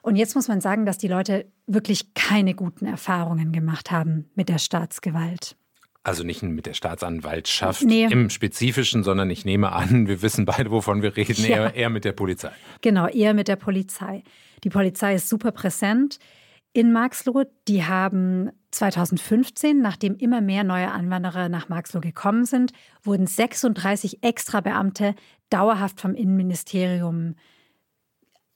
Und jetzt muss man sagen, dass die Leute wirklich keine guten Erfahrungen gemacht haben mit der Staatsgewalt. Also nicht mit der Staatsanwaltschaft nee. im Spezifischen, sondern ich nehme an, wir wissen beide, wovon wir reden, ja. eher, eher mit der Polizei. Genau, eher mit der Polizei. Die Polizei ist super präsent in Marxloh. Die haben 2015, nachdem immer mehr neue Anwanderer nach Marxloh gekommen sind, wurden 36 extra Beamte dauerhaft vom Innenministerium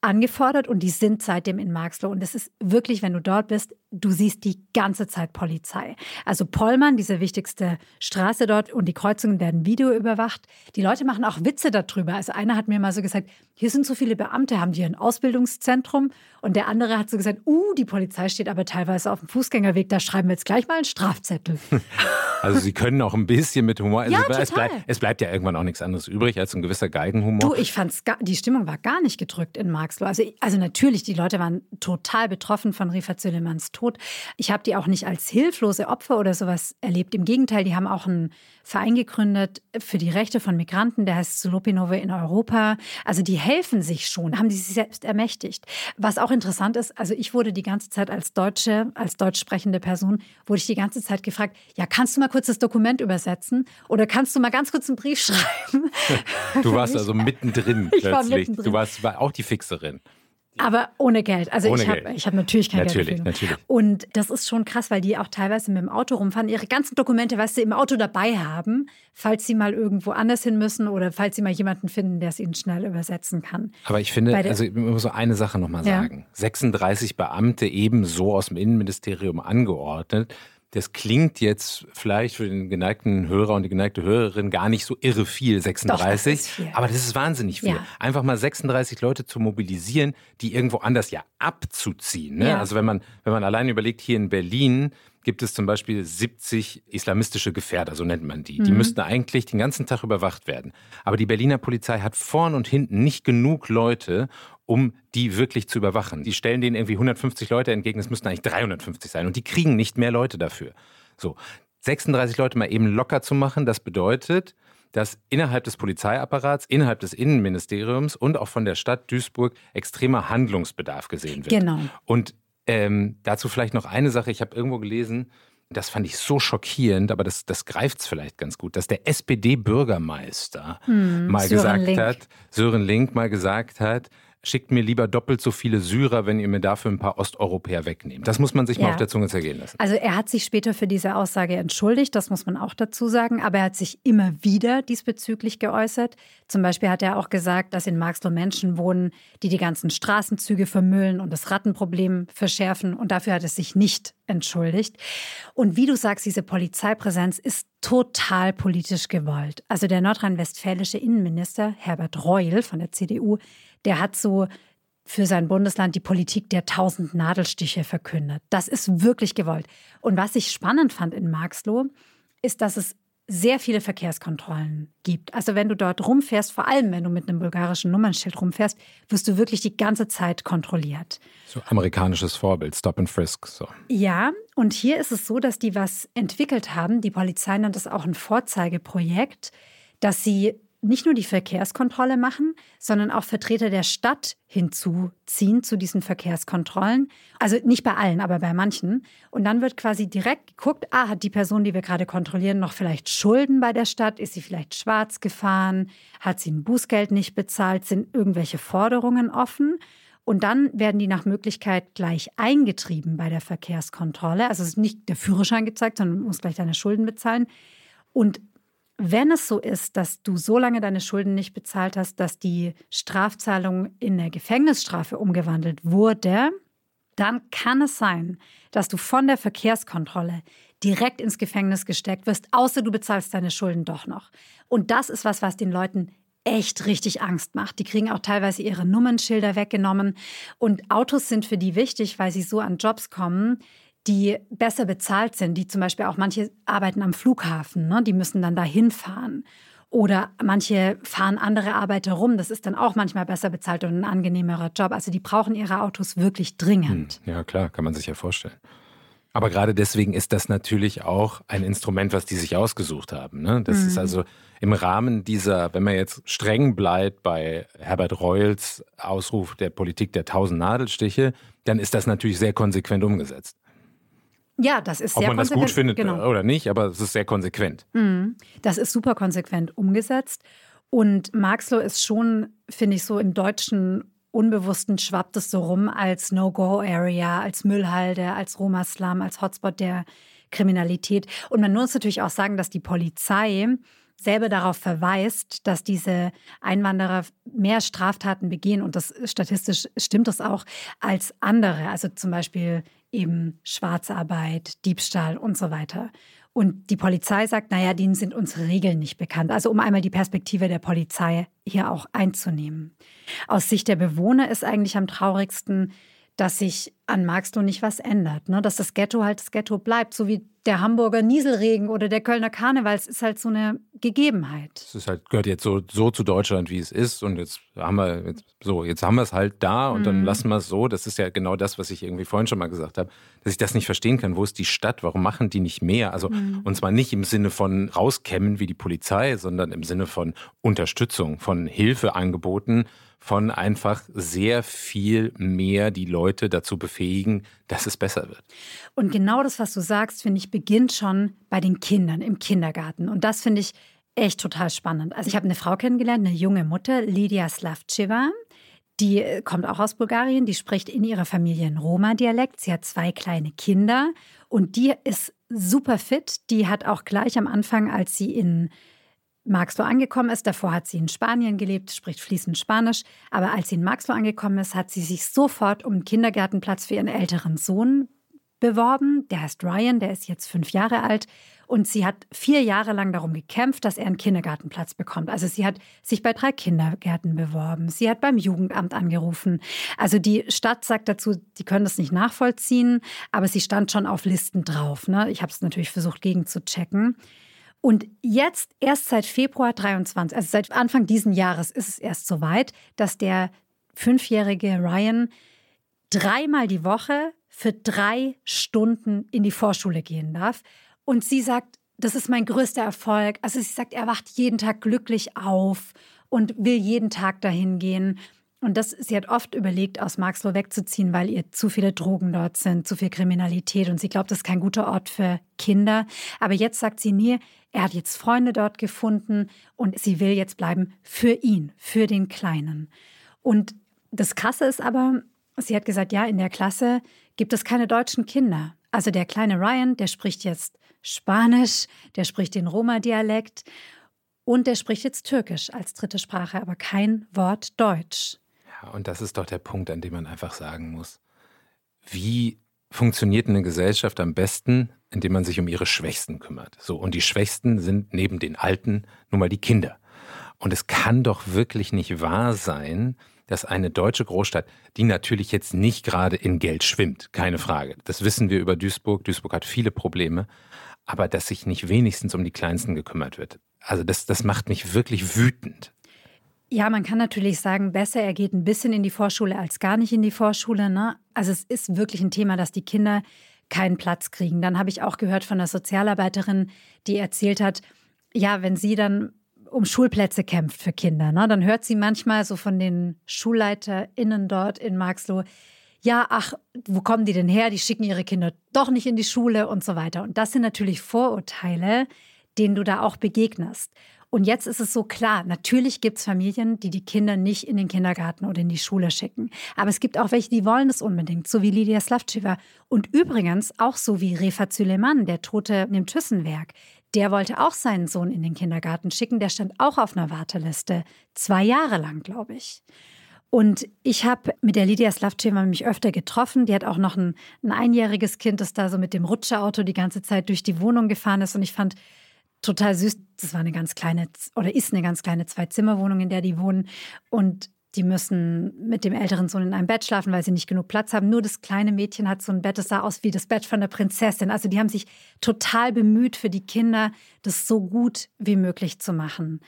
angefordert und die sind seitdem in Marxloh. Und es ist wirklich, wenn du dort bist, du siehst die ganze Zeit Polizei. Also Pollmann, diese wichtigste Straße dort und die Kreuzungen werden videoüberwacht. Die Leute machen auch Witze darüber. Also einer hat mir mal so gesagt, hier sind so viele Beamte, haben die ein Ausbildungszentrum? Und der andere hat so gesagt, uh, die Polizei steht aber teilweise auf dem Fußgängerweg, da schreiben wir jetzt gleich mal einen Strafzettel. Also sie können auch ein bisschen mit Humor. Also ja, es, bleibt, es bleibt ja irgendwann auch nichts anderes übrig als ein gewisser Geigenhumor. Du, ich fand's die Stimmung war gar nicht gedrückt in Marxloh. Also, also natürlich, die Leute waren total betroffen von Rifat Süleymans Tod. Ich habe die auch nicht als hilflose Opfer oder sowas erlebt. Im Gegenteil, die haben auch einen Verein gegründet für die Rechte von Migranten, der heißt Zulopinove in Europa. Also die helfen sich schon, haben sich selbst ermächtigt. Was auch interessant ist, also ich wurde die ganze Zeit als Deutsche, als deutsch sprechende Person, wurde ich die ganze Zeit gefragt, ja, kannst du mal kurz das Dokument übersetzen oder kannst du mal ganz kurz einen Brief schreiben? Du warst also mittendrin ich plötzlich. War mittendrin. Du warst war auch die Fixerin. Aber ohne Geld. Also ohne ich habe hab natürlich kein natürlich, Geld. Natürlich, natürlich. Und das ist schon krass, weil die auch teilweise mit dem Auto rumfahren, ihre ganzen Dokumente, weißt du, im Auto dabei haben, falls sie mal irgendwo anders hin müssen oder falls sie mal jemanden finden, der es ihnen schnell übersetzen kann. Aber ich finde, also ich muss so eine Sache nochmal ja. sagen. 36 Beamte ebenso aus dem Innenministerium angeordnet das klingt jetzt vielleicht für den geneigten Hörer und die geneigte Hörerin gar nicht so irre viel, 36. Doch, das viel. Aber das ist wahnsinnig viel. Ja. Einfach mal 36 Leute zu mobilisieren, die irgendwo anders ja abzuziehen. Ne? Ja. Also wenn man, wenn man allein überlegt, hier in Berlin gibt es zum Beispiel 70 islamistische Gefährder, so nennt man die. Die mhm. müssten eigentlich den ganzen Tag überwacht werden. Aber die Berliner Polizei hat vorn und hinten nicht genug Leute, um die wirklich zu überwachen. Die stellen denen irgendwie 150 Leute entgegen, es müssten eigentlich 350 sein und die kriegen nicht mehr Leute dafür. So, 36 Leute mal eben locker zu machen, das bedeutet, dass innerhalb des Polizeiapparats, innerhalb des Innenministeriums und auch von der Stadt Duisburg extremer Handlungsbedarf gesehen wird. Genau. Und ähm, dazu vielleicht noch eine Sache, ich habe irgendwo gelesen, das fand ich so schockierend, aber das, das greift es vielleicht ganz gut, dass der SPD-Bürgermeister hm, mal Sören gesagt Link. hat, Sören Link mal gesagt hat, schickt mir lieber doppelt so viele Syrer, wenn ihr mir dafür ein paar Osteuropäer wegnehmt. Das muss man sich ja. mal auf der Zunge zergehen lassen. Also er hat sich später für diese Aussage entschuldigt, das muss man auch dazu sagen, aber er hat sich immer wieder diesbezüglich geäußert. Zum Beispiel hat er auch gesagt, dass in Marxloh Menschen wohnen, die die ganzen Straßenzüge vermüllen und das Rattenproblem verschärfen und dafür hat er sich nicht entschuldigt. Und wie du sagst, diese Polizeipräsenz ist total politisch gewollt. Also der nordrhein-westfälische Innenminister Herbert Reul von der CDU, der hat so für sein Bundesland die Politik der tausend Nadelstiche verkündet. Das ist wirklich gewollt. Und was ich spannend fand in Marxloh, ist, dass es sehr viele Verkehrskontrollen gibt. Also wenn du dort rumfährst, vor allem wenn du mit einem bulgarischen Nummernschild rumfährst, wirst du wirklich die ganze Zeit kontrolliert. So amerikanisches Vorbild, Stop and Frisk. So. Ja, und hier ist es so, dass die was entwickelt haben. Die Polizei nennt das auch ein Vorzeigeprojekt, dass sie nicht nur die Verkehrskontrolle machen, sondern auch Vertreter der Stadt hinzuziehen zu diesen Verkehrskontrollen. Also nicht bei allen, aber bei manchen. Und dann wird quasi direkt geguckt, ah, hat die Person, die wir gerade kontrollieren, noch vielleicht Schulden bei der Stadt? Ist sie vielleicht schwarz gefahren? Hat sie ein Bußgeld nicht bezahlt? Sind irgendwelche Forderungen offen? Und dann werden die nach Möglichkeit gleich eingetrieben bei der Verkehrskontrolle. Also es ist nicht der Führerschein gezeigt, sondern du musst gleich deine Schulden bezahlen. Und wenn es so ist, dass du so lange deine Schulden nicht bezahlt hast, dass die Strafzahlung in eine Gefängnisstrafe umgewandelt wurde, dann kann es sein, dass du von der Verkehrskontrolle direkt ins Gefängnis gesteckt wirst, außer du bezahlst deine Schulden doch noch. Und das ist was, was den Leuten echt richtig Angst macht. Die kriegen auch teilweise ihre Nummernschilder weggenommen. Und Autos sind für die wichtig, weil sie so an Jobs kommen, die besser bezahlt sind, die zum Beispiel auch manche arbeiten am Flughafen, ne? die müssen dann da hinfahren. Oder manche fahren andere Arbeiter rum. Das ist dann auch manchmal besser bezahlt und ein angenehmerer Job. Also die brauchen ihre Autos wirklich dringend. Hm, ja, klar, kann man sich ja vorstellen. Aber gerade deswegen ist das natürlich auch ein Instrument, was die sich ausgesucht haben. Ne? Das mhm. ist also im Rahmen dieser, wenn man jetzt streng bleibt bei Herbert Reuels Ausruf der Politik der tausend Nadelstiche, dann ist das natürlich sehr konsequent umgesetzt. Ja, das ist Ob sehr man das konsequent. gut findet genau. oder nicht, aber es ist sehr konsequent. Mhm. Das ist super konsequent umgesetzt. Und Marxloh ist schon, finde ich, so im deutschen Unbewussten schwappt es so rum als No-Go-Area, als Müllhalde, als Roma-Slum, als Hotspot der Kriminalität. Und man muss natürlich auch sagen, dass die Polizei selber darauf verweist, dass diese Einwanderer mehr Straftaten begehen und das statistisch stimmt das auch als andere, also zum Beispiel eben Schwarzarbeit, Diebstahl und so weiter. Und die Polizei sagt, naja, denen sind unsere Regeln nicht bekannt. Also um einmal die Perspektive der Polizei hier auch einzunehmen. Aus Sicht der Bewohner ist eigentlich am traurigsten, dass sich an Marxloh nicht was ändert. Ne? Dass das Ghetto halt das Ghetto bleibt, so wie der Hamburger Nieselregen oder der Kölner Karneval. Es ist halt so eine Gegebenheit. Es ist halt, gehört jetzt so, so zu Deutschland, wie es ist. Und jetzt haben wir jetzt, so, jetzt haben wir es halt da und mhm. dann lassen wir es so. Das ist ja genau das, was ich irgendwie vorhin schon mal gesagt habe, dass ich das nicht verstehen kann. Wo ist die Stadt? Warum machen die nicht mehr? Also, mhm. und zwar nicht im Sinne von rauskämmen wie die Polizei, sondern im Sinne von Unterstützung, von Hilfeangeboten von einfach sehr viel mehr die Leute dazu befähigen, dass es besser wird. Und genau das, was du sagst, finde ich, beginnt schon bei den Kindern im Kindergarten. Und das finde ich echt total spannend. Also ich habe eine Frau kennengelernt, eine junge Mutter, Lydia Slavcheva. Die äh, kommt auch aus Bulgarien, die spricht in ihrer Familie ein Roma-Dialekt. Sie hat zwei kleine Kinder und die ist super fit. Die hat auch gleich am Anfang, als sie in Marxloh angekommen ist. Davor hat sie in Spanien gelebt, spricht fließend Spanisch. Aber als sie in Marxloh angekommen ist, hat sie sich sofort um einen Kindergartenplatz für ihren älteren Sohn beworben. Der heißt Ryan, der ist jetzt fünf Jahre alt. Und sie hat vier Jahre lang darum gekämpft, dass er einen Kindergartenplatz bekommt. Also sie hat sich bei drei Kindergärten beworben. Sie hat beim Jugendamt angerufen. Also die Stadt sagt dazu, die können das nicht nachvollziehen, aber sie stand schon auf Listen drauf. Ne? Ich habe es natürlich versucht, gegenzuchecken. Und jetzt, erst seit Februar 23, also seit Anfang diesen Jahres, ist es erst so weit, dass der fünfjährige Ryan dreimal die Woche für drei Stunden in die Vorschule gehen darf. Und sie sagt, das ist mein größter Erfolg. Also sie sagt, er wacht jeden Tag glücklich auf und will jeden Tag dahin gehen. Und das, sie hat oft überlegt, aus Marxloh wegzuziehen, weil ihr zu viele Drogen dort sind, zu viel Kriminalität. Und sie glaubt, das ist kein guter Ort für Kinder. Aber jetzt sagt sie, nee, er hat jetzt Freunde dort gefunden und sie will jetzt bleiben für ihn, für den Kleinen. Und das Krasse ist aber, sie hat gesagt, ja, in der Klasse gibt es keine deutschen Kinder. Also der kleine Ryan, der spricht jetzt Spanisch, der spricht den Roma-Dialekt und der spricht jetzt Türkisch als dritte Sprache, aber kein Wort Deutsch. Und das ist doch der Punkt, an dem man einfach sagen muss, wie funktioniert eine Gesellschaft am besten, indem man sich um ihre Schwächsten kümmert. So, und die Schwächsten sind neben den Alten nun mal die Kinder. Und es kann doch wirklich nicht wahr sein, dass eine deutsche Großstadt, die natürlich jetzt nicht gerade in Geld schwimmt, keine Frage. Das wissen wir über Duisburg. Duisburg hat viele Probleme. Aber dass sich nicht wenigstens um die Kleinsten gekümmert wird. Also das, das macht mich wirklich wütend. Ja, man kann natürlich sagen, besser er geht ein bisschen in die Vorschule als gar nicht in die Vorschule. Ne? Also es ist wirklich ein Thema, dass die Kinder keinen Platz kriegen. Dann habe ich auch gehört von einer Sozialarbeiterin, die erzählt hat, ja, wenn sie dann um Schulplätze kämpft für Kinder, ne, dann hört sie manchmal so von den SchulleiterInnen dort in Marxloh, ja, ach, wo kommen die denn her? Die schicken ihre Kinder doch nicht in die Schule und so weiter. Und das sind natürlich Vorurteile, denen du da auch begegnest. Und jetzt ist es so klar, natürlich gibt es Familien, die die Kinder nicht in den Kindergarten oder in die Schule schicken. Aber es gibt auch welche, die wollen das unbedingt, so wie Lydia Slavcheva. Und übrigens auch so wie Refa Züleyman, der Tote im Thyssen-Werk. Der wollte auch seinen Sohn in den Kindergarten schicken. Der stand auch auf einer Warteliste. Zwei Jahre lang, glaube ich. Und ich habe mit der Lydia Slavcheva mich öfter getroffen. Die hat auch noch ein, ein einjähriges Kind, das da so mit dem Rutscherauto die ganze Zeit durch die Wohnung gefahren ist. Und ich fand total süß. Das war eine ganz kleine oder ist eine ganz kleine Zwei-Zimmer-Wohnung, in der die wohnen. Und die müssen mit dem älteren Sohn in einem Bett schlafen, weil sie nicht genug Platz haben. Nur das kleine Mädchen hat so ein Bett, das sah aus wie das Bett von der Prinzessin. Also die haben sich total bemüht für die Kinder, das so gut wie möglich zu machen.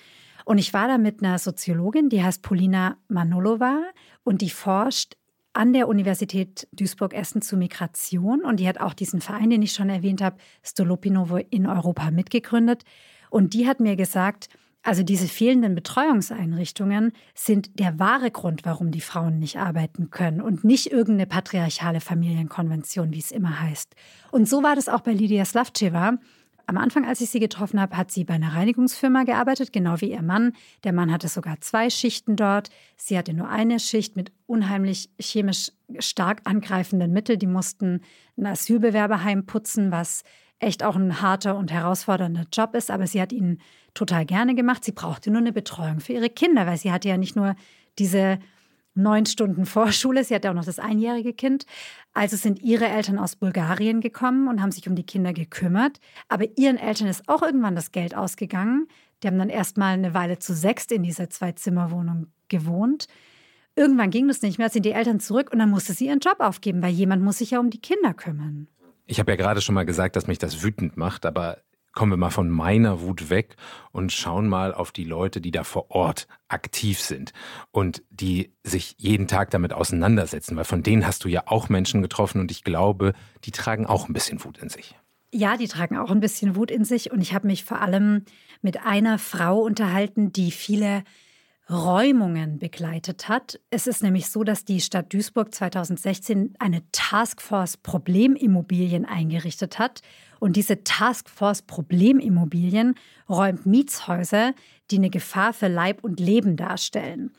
Und ich war da mit einer Soziologin, die heißt Polina Manolova und die forscht an der Universität Duisburg-Essen zu Migration. Und die hat auch diesen Verein, den ich schon erwähnt habe, Stolopinovo in Europa mitgegründet. Und die hat mir gesagt, also diese fehlenden Betreuungseinrichtungen sind der wahre Grund, warum die Frauen nicht arbeiten können und nicht irgendeine patriarchale Familienkonvention, wie es immer heißt. Und so war das auch bei Lydia Slavceva. Am Anfang, als ich sie getroffen habe, hat sie bei einer Reinigungsfirma gearbeitet, genau wie ihr Mann. Der Mann hatte sogar zwei Schichten dort. Sie hatte nur eine Schicht mit unheimlich chemisch stark angreifenden Mitteln. Die mussten ein Asylbewerberheim putzen, was echt auch ein harter und herausfordernder Job ist. Aber sie hat ihn total gerne gemacht. Sie brauchte nur eine Betreuung für ihre Kinder, weil sie hatte ja nicht nur diese neun Stunden Vorschule, sie hatte auch noch das einjährige Kind. Also sind ihre Eltern aus Bulgarien gekommen und haben sich um die Kinder gekümmert. Aber ihren Eltern ist auch irgendwann das Geld ausgegangen. Die haben dann erst mal eine Weile zu sechst in dieser Zwei-Zimmer-Wohnung gewohnt. Irgendwann ging das nicht mehr, sind die Eltern zurück und dann musste sie ihren Job aufgeben, weil jemand muss sich ja um die Kinder kümmern. Ich habe ja gerade schon mal gesagt, dass mich das wütend macht, aber kommen wir mal von meiner Wut weg und schauen mal auf die Leute, die da vor Ort aktiv sind und die sich jeden Tag damit auseinandersetzen, weil von denen hast du ja auch Menschen getroffen und ich glaube, die tragen auch ein bisschen Wut in sich. Ja, die tragen auch ein bisschen Wut in sich und ich habe mich vor allem mit einer Frau unterhalten, die viele Räumungen begleitet hat. Es ist nämlich so, dass die Stadt Duisburg 2016 eine Taskforce Problemimmobilien eingerichtet hat. Und diese Taskforce Problemimmobilien räumt Mietshäuser, die eine Gefahr für Leib und Leben darstellen.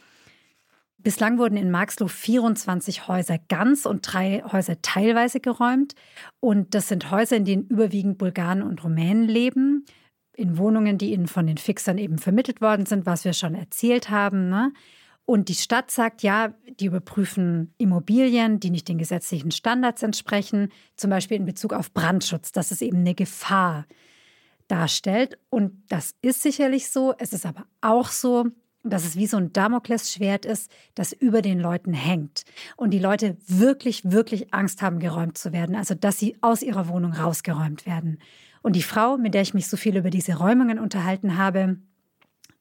Bislang wurden in Marxloh 24 Häuser ganz und drei Häuser teilweise geräumt. Und das sind Häuser, in denen überwiegend Bulgaren und Rumänen leben in Wohnungen, die ihnen von den Fixern eben vermittelt worden sind, was wir schon erzählt haben. Ne? Und die Stadt sagt, ja, die überprüfen Immobilien, die nicht den gesetzlichen Standards entsprechen, zum Beispiel in Bezug auf Brandschutz, dass es eben eine Gefahr darstellt. Und das ist sicherlich so. Es ist aber auch so, dass es wie so ein Damoklesschwert ist, das über den Leuten hängt. Und die Leute wirklich, wirklich Angst haben, geräumt zu werden. Also, dass sie aus ihrer Wohnung rausgeräumt werden. Und die Frau, mit der ich mich so viel über diese Räumungen unterhalten habe,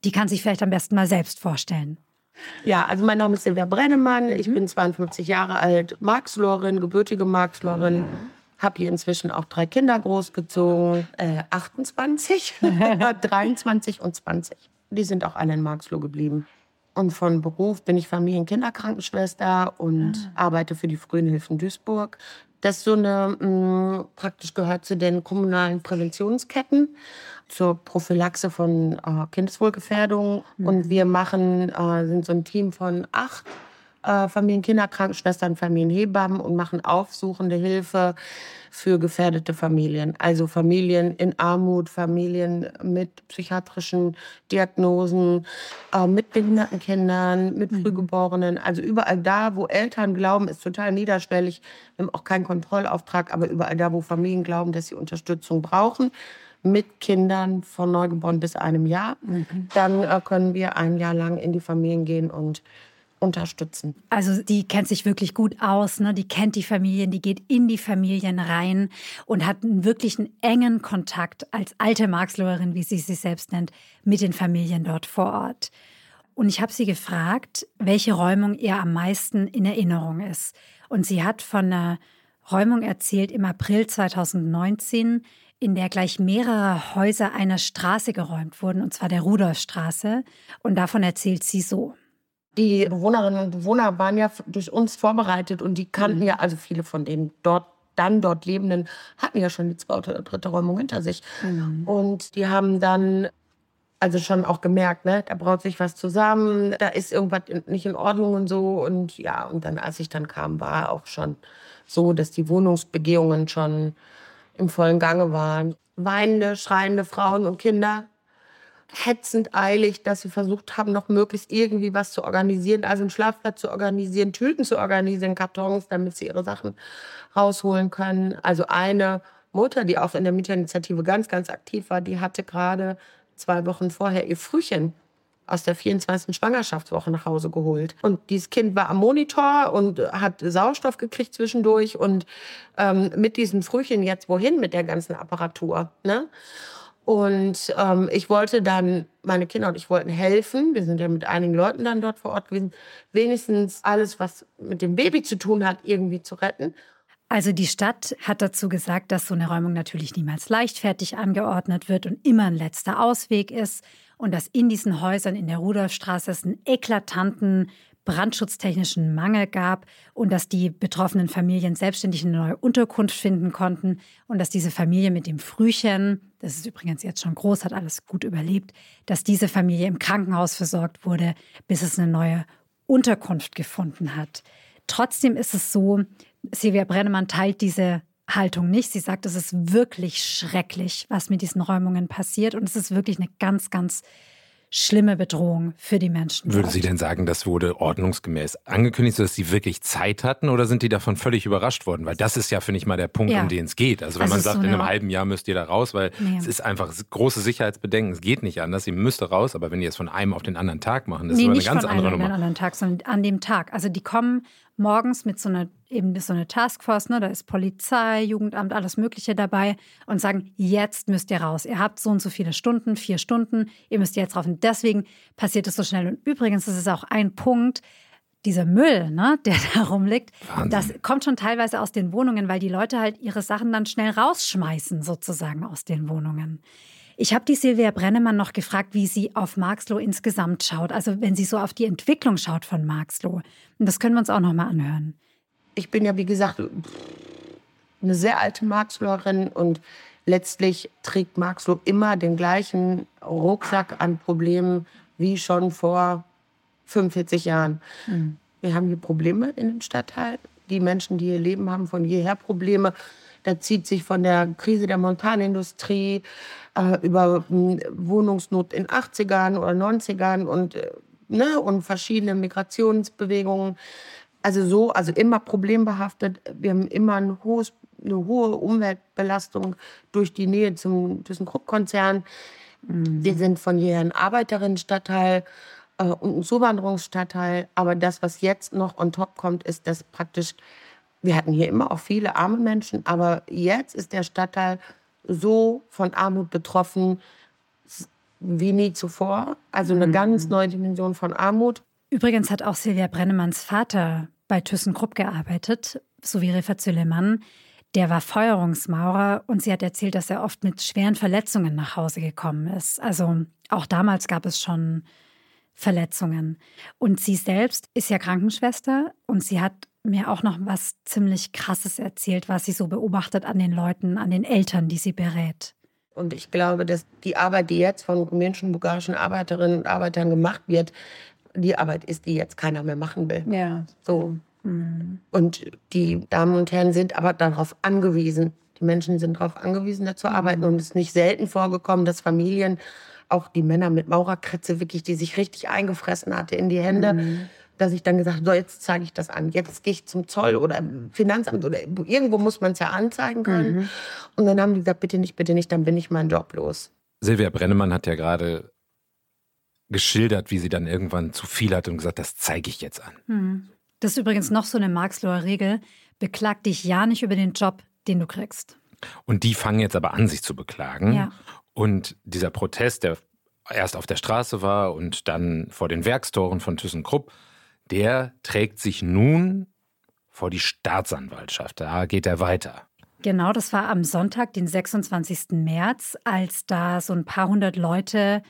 die kann sich vielleicht am besten mal selbst vorstellen. Ja, also mein Name ist Silvia Brennemann. Ich mhm. bin 52 Jahre alt, Marxlorin, gebürtige Marxlorin. Habe hier inzwischen auch drei Kinder großgezogen. Äh, 28, 23 und 20. Die sind auch alle in Marxloh geblieben. Und von Beruf bin ich Familien-Kinderkrankenschwester und ah. arbeite für die Frühen Hilfen Duisburg. Das so eine, mh, mm, praktisch gehört zu den kommunalen Präventionsketten zur Prophylaxe von äh, Kindeswohlgefährdung. Mhm. Und wir machen, äh, sind so ein Team von acht äh, Familien-Kinderkrankenschwestern, Familienhebammen und machen aufsuchende Hilfe für gefährdete Familien. Also Familien in Armut, Familien mit psychiatrischen Diagnosen, äh, mit behinderten Kindern, mit mhm. Frühgeborenen. Also überall da, wo Eltern glauben, ist total niederschwellig. Wir haben auch keinen Kontrollauftrag, aber überall da, wo Familien glauben, dass sie Unterstützung brauchen, mit Kindern von Neugeboren bis einem Jahr, mhm. dann äh, können wir ein Jahr lang in die Familien gehen und unterstützen. Also die kennt sich wirklich gut aus, ne? die kennt die Familien, die geht in die Familien rein und hat einen wirklichen engen Kontakt als alte Marxloherin, wie sie sich selbst nennt, mit den Familien dort vor Ort. Und ich habe sie gefragt, welche Räumung ihr am meisten in Erinnerung ist. Und sie hat von einer Räumung erzählt im April 2019, in der gleich mehrere Häuser einer Straße geräumt wurden, und zwar der Rudolfstraße. Und davon erzählt sie so. Die Bewohnerinnen und Bewohner waren ja durch uns vorbereitet und die kannten mhm. ja, also viele von den dort dann dort Lebenden hatten ja schon die zweite oder dritte Räumung hinter sich. Mhm. Und die haben dann also schon auch gemerkt, ne, da braut sich was zusammen, da ist irgendwas nicht in Ordnung und so. Und ja, und dann, als ich dann kam, war auch schon so, dass die Wohnungsbegehungen schon im vollen Gange waren. Weinende, schreiende Frauen und Kinder, hetzend eilig, dass sie versucht haben, noch möglichst irgendwie was zu organisieren, also einen Schlafplatz zu organisieren, Tüten zu organisieren, Kartons, damit sie ihre Sachen rausholen können. Also eine Mutter, die auch in der Mieterinitiative ganz, ganz aktiv war, die hatte gerade zwei Wochen vorher ihr Frühchen aus der 24. Schwangerschaftswoche nach Hause geholt. Und dieses Kind war am Monitor und hat Sauerstoff gekriegt zwischendurch und ähm, mit diesem Frühchen jetzt wohin mit der ganzen Apparatur. Ne? Und ähm, ich wollte dann, meine Kinder und ich wollten helfen. Wir sind ja mit einigen Leuten dann dort vor Ort gewesen. Wenigstens alles, was mit dem Baby zu tun hat, irgendwie zu retten. Also die Stadt hat dazu gesagt, dass so eine Räumung natürlich niemals leichtfertig angeordnet wird und immer ein letzter Ausweg ist und dass in diesen Häusern in der Rudolfstraße es einen eklatanten brandschutztechnischen Mangel gab und dass die betroffenen Familien selbstständig eine neue Unterkunft finden konnten und dass diese Familie mit dem Frühchen, das ist übrigens jetzt schon groß, hat alles gut überlebt, dass diese Familie im Krankenhaus versorgt wurde, bis es eine neue Unterkunft gefunden hat. Trotzdem ist es so, Silvia Brennemann teilt diese Haltung nicht. Sie sagt, es ist wirklich schrecklich, was mit diesen Räumungen passiert und es ist wirklich eine ganz, ganz schlimme Bedrohung für die Menschen. Würden Sie denn sagen, das wurde ordnungsgemäß angekündigt, sodass Sie wirklich Zeit hatten oder sind die davon völlig überrascht worden? Weil das ist ja, finde ich mal, der Punkt, ja. um den es geht. Also wenn also man sagt, so in einem halben Jahr müsst ihr da raus, weil nee. es ist einfach große Sicherheitsbedenken, es geht nicht anders, ihr müsst raus, aber wenn die es von einem auf den anderen Tag machen, das nee, ist aber eine ganz andere Nummer. Nicht von einem auf den anderen Tag, sondern an dem Tag. Also die kommen morgens mit so einer eben so eine Taskforce, ne, da ist Polizei, Jugendamt, alles Mögliche dabei und sagen, jetzt müsst ihr raus. Ihr habt so und so viele Stunden, vier Stunden, ihr müsst jetzt raus. Und deswegen passiert es so schnell. Und übrigens ist es auch ein Punkt, dieser Müll, ne, der da rumliegt, Wahnsinn. das kommt schon teilweise aus den Wohnungen, weil die Leute halt ihre Sachen dann schnell rausschmeißen, sozusagen aus den Wohnungen. Ich habe die Silvia Brennemann noch gefragt, wie sie auf Marxloh insgesamt schaut. Also wenn sie so auf die Entwicklung schaut von Marxloh. Und das können wir uns auch noch mal anhören. Ich bin ja, wie gesagt, eine sehr alte Marxlohrerin und letztlich trägt Marxloh immer den gleichen Rucksack an Problemen wie schon vor 45 Jahren. Mhm. Wir haben hier Probleme in dem Stadtteil. Die Menschen, die hier leben, haben von jeher Probleme. Da zieht sich von der Krise der Montanindustrie äh, über äh, Wohnungsnot in 80ern oder 90ern und, äh, ne, und verschiedene Migrationsbewegungen. Also so, also immer problembehaftet. Wir haben immer ein hohes, eine hohe Umweltbelastung durch die Nähe zum ThyssenKrupp-Konzern. Mhm. Wir sind von jeher ein Arbeiterinnenstadtteil äh, und ein Zuwanderungsstadtteil. Aber das, was jetzt noch on top kommt, ist, dass praktisch, wir hatten hier immer auch viele arme Menschen, aber jetzt ist der Stadtteil so von Armut betroffen wie nie zuvor. Also eine mhm. ganz neue Dimension von Armut. Übrigens hat auch Silvia Brennemanns Vater bei ThyssenKrupp gearbeitet, so wie Refa Züleyman. Der war Feuerungsmaurer und sie hat erzählt, dass er oft mit schweren Verletzungen nach Hause gekommen ist. Also auch damals gab es schon Verletzungen. Und sie selbst ist ja Krankenschwester und sie hat mir auch noch was ziemlich Krasses erzählt, was sie so beobachtet an den Leuten, an den Eltern, die sie berät. Und ich glaube, dass die Arbeit, die jetzt von rumänischen, bulgarischen Arbeiterinnen und Arbeitern gemacht wird, die Arbeit ist, die jetzt keiner mehr machen will. Ja. So. Mhm. Und die Damen und Herren sind aber darauf angewiesen. Die Menschen sind darauf angewiesen, da zu mhm. arbeiten. Und es ist nicht selten vorgekommen, dass Familien, auch die Männer mit Maurerkritze, wirklich, die sich richtig eingefressen hatte in die Hände, mhm dass ich dann gesagt habe, so jetzt zeige ich das an. Jetzt gehe ich zum Zoll oder Finanzamt oder irgendwo muss man es ja anzeigen können. Mhm. Und dann haben die gesagt, bitte nicht, bitte nicht, dann bin ich meinen Job los. Silvia Brennemann hat ja gerade geschildert, wie sie dann irgendwann zu viel hat und gesagt, das zeige ich jetzt an. Mhm. Das ist übrigens noch so eine Marxloher Regel. Beklag dich ja nicht über den Job, den du kriegst. Und die fangen jetzt aber an, sich zu beklagen. Ja. Und dieser Protest, der erst auf der Straße war und dann vor den Werkstoren von ThyssenKrupp, der trägt sich nun vor die Staatsanwaltschaft. Da geht er weiter. Genau, das war am Sonntag, den 26. März, als da so ein paar hundert Leute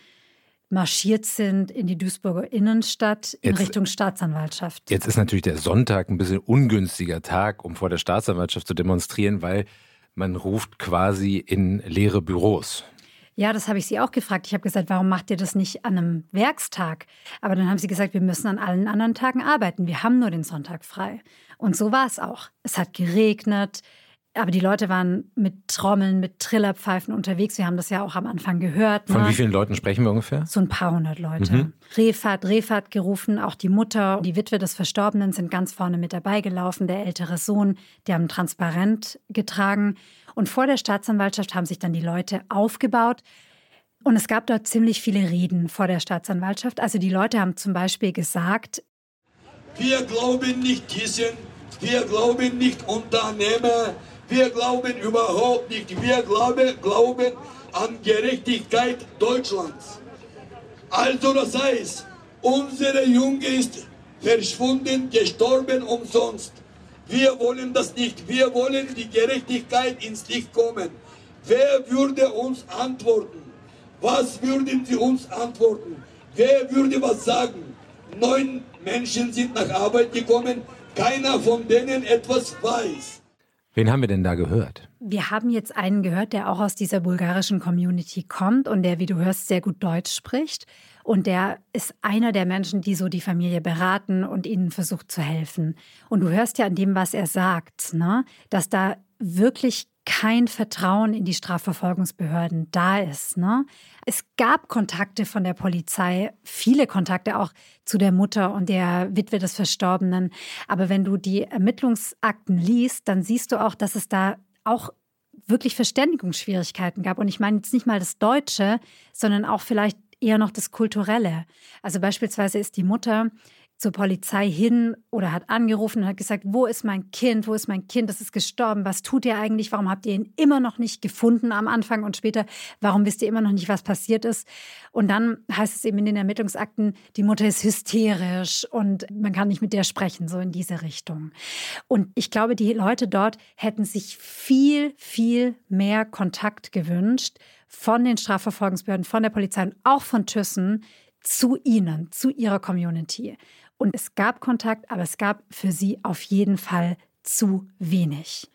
marschiert sind in die Duisburger Innenstadt in jetzt, Richtung Staatsanwaltschaft. Jetzt ist natürlich der Sonntag ein bisschen ungünstiger Tag, um vor der Staatsanwaltschaft zu demonstrieren, weil man ruft quasi in leere Büros. Ja, das habe ich sie auch gefragt. Ich habe gesagt, warum macht ihr das nicht an einem Werkstag? Aber dann haben sie gesagt, wir müssen an allen anderen Tagen arbeiten. Wir haben nur den Sonntag frei. Und so war es auch. Es hat geregnet. Aber die Leute waren mit Trommeln, mit Trillerpfeifen unterwegs. Wir haben das ja auch am Anfang gehört. Von ne? wie vielen Leuten sprechen wir ungefähr? So ein paar hundert Leute. Mhm. Refat, Refat gerufen. Auch die Mutter, die Witwe des Verstorbenen sind ganz vorne mit dabei gelaufen. Der ältere Sohn, die haben transparent getragen. Und vor der Staatsanwaltschaft haben sich dann die Leute aufgebaut. Und es gab dort ziemlich viele Reden vor der Staatsanwaltschaft. Also die Leute haben zum Beispiel gesagt, wir glauben nicht Thyssen, wir glauben nicht Unternehmer, wir glauben überhaupt nicht, wir glauben, glauben an Gerechtigkeit Deutschlands. Also das heißt, unsere Junge ist verschwunden, gestorben umsonst. Wir wollen das nicht. Wir wollen die Gerechtigkeit ins Licht kommen. Wer würde uns antworten? Was würden Sie uns antworten? Wer würde was sagen? Neun Menschen sind nach Arbeit gekommen, keiner von denen etwas weiß. Wen haben wir denn da gehört? Wir haben jetzt einen gehört, der auch aus dieser bulgarischen Community kommt und der, wie du hörst, sehr gut Deutsch spricht. Und der ist einer der Menschen, die so die Familie beraten und ihnen versucht zu helfen. Und du hörst ja an dem, was er sagt, ne, dass da wirklich kein Vertrauen in die Strafverfolgungsbehörden da ist. Ne? Es gab Kontakte von der Polizei, viele Kontakte auch zu der Mutter und der Witwe des Verstorbenen. Aber wenn du die Ermittlungsakten liest, dann siehst du auch, dass es da auch wirklich Verständigungsschwierigkeiten gab. Und ich meine jetzt nicht mal das Deutsche, sondern auch vielleicht eher noch das Kulturelle. Also beispielsweise ist die Mutter zur Polizei hin oder hat angerufen und hat gesagt, wo ist mein Kind, wo ist mein Kind, das ist gestorben, was tut ihr eigentlich, warum habt ihr ihn immer noch nicht gefunden am Anfang und später, warum wisst ihr immer noch nicht, was passiert ist. Und dann heißt es eben in den Ermittlungsakten, die Mutter ist hysterisch und man kann nicht mit der sprechen, so in diese Richtung. Und ich glaube, die Leute dort hätten sich viel, viel mehr Kontakt gewünscht von den Strafverfolgungsbehörden, von der Polizei und auch von Thyssen zu ihnen, zu ihrer Community. Und es gab Kontakt, aber es gab für sie auf jeden Fall zu wenig.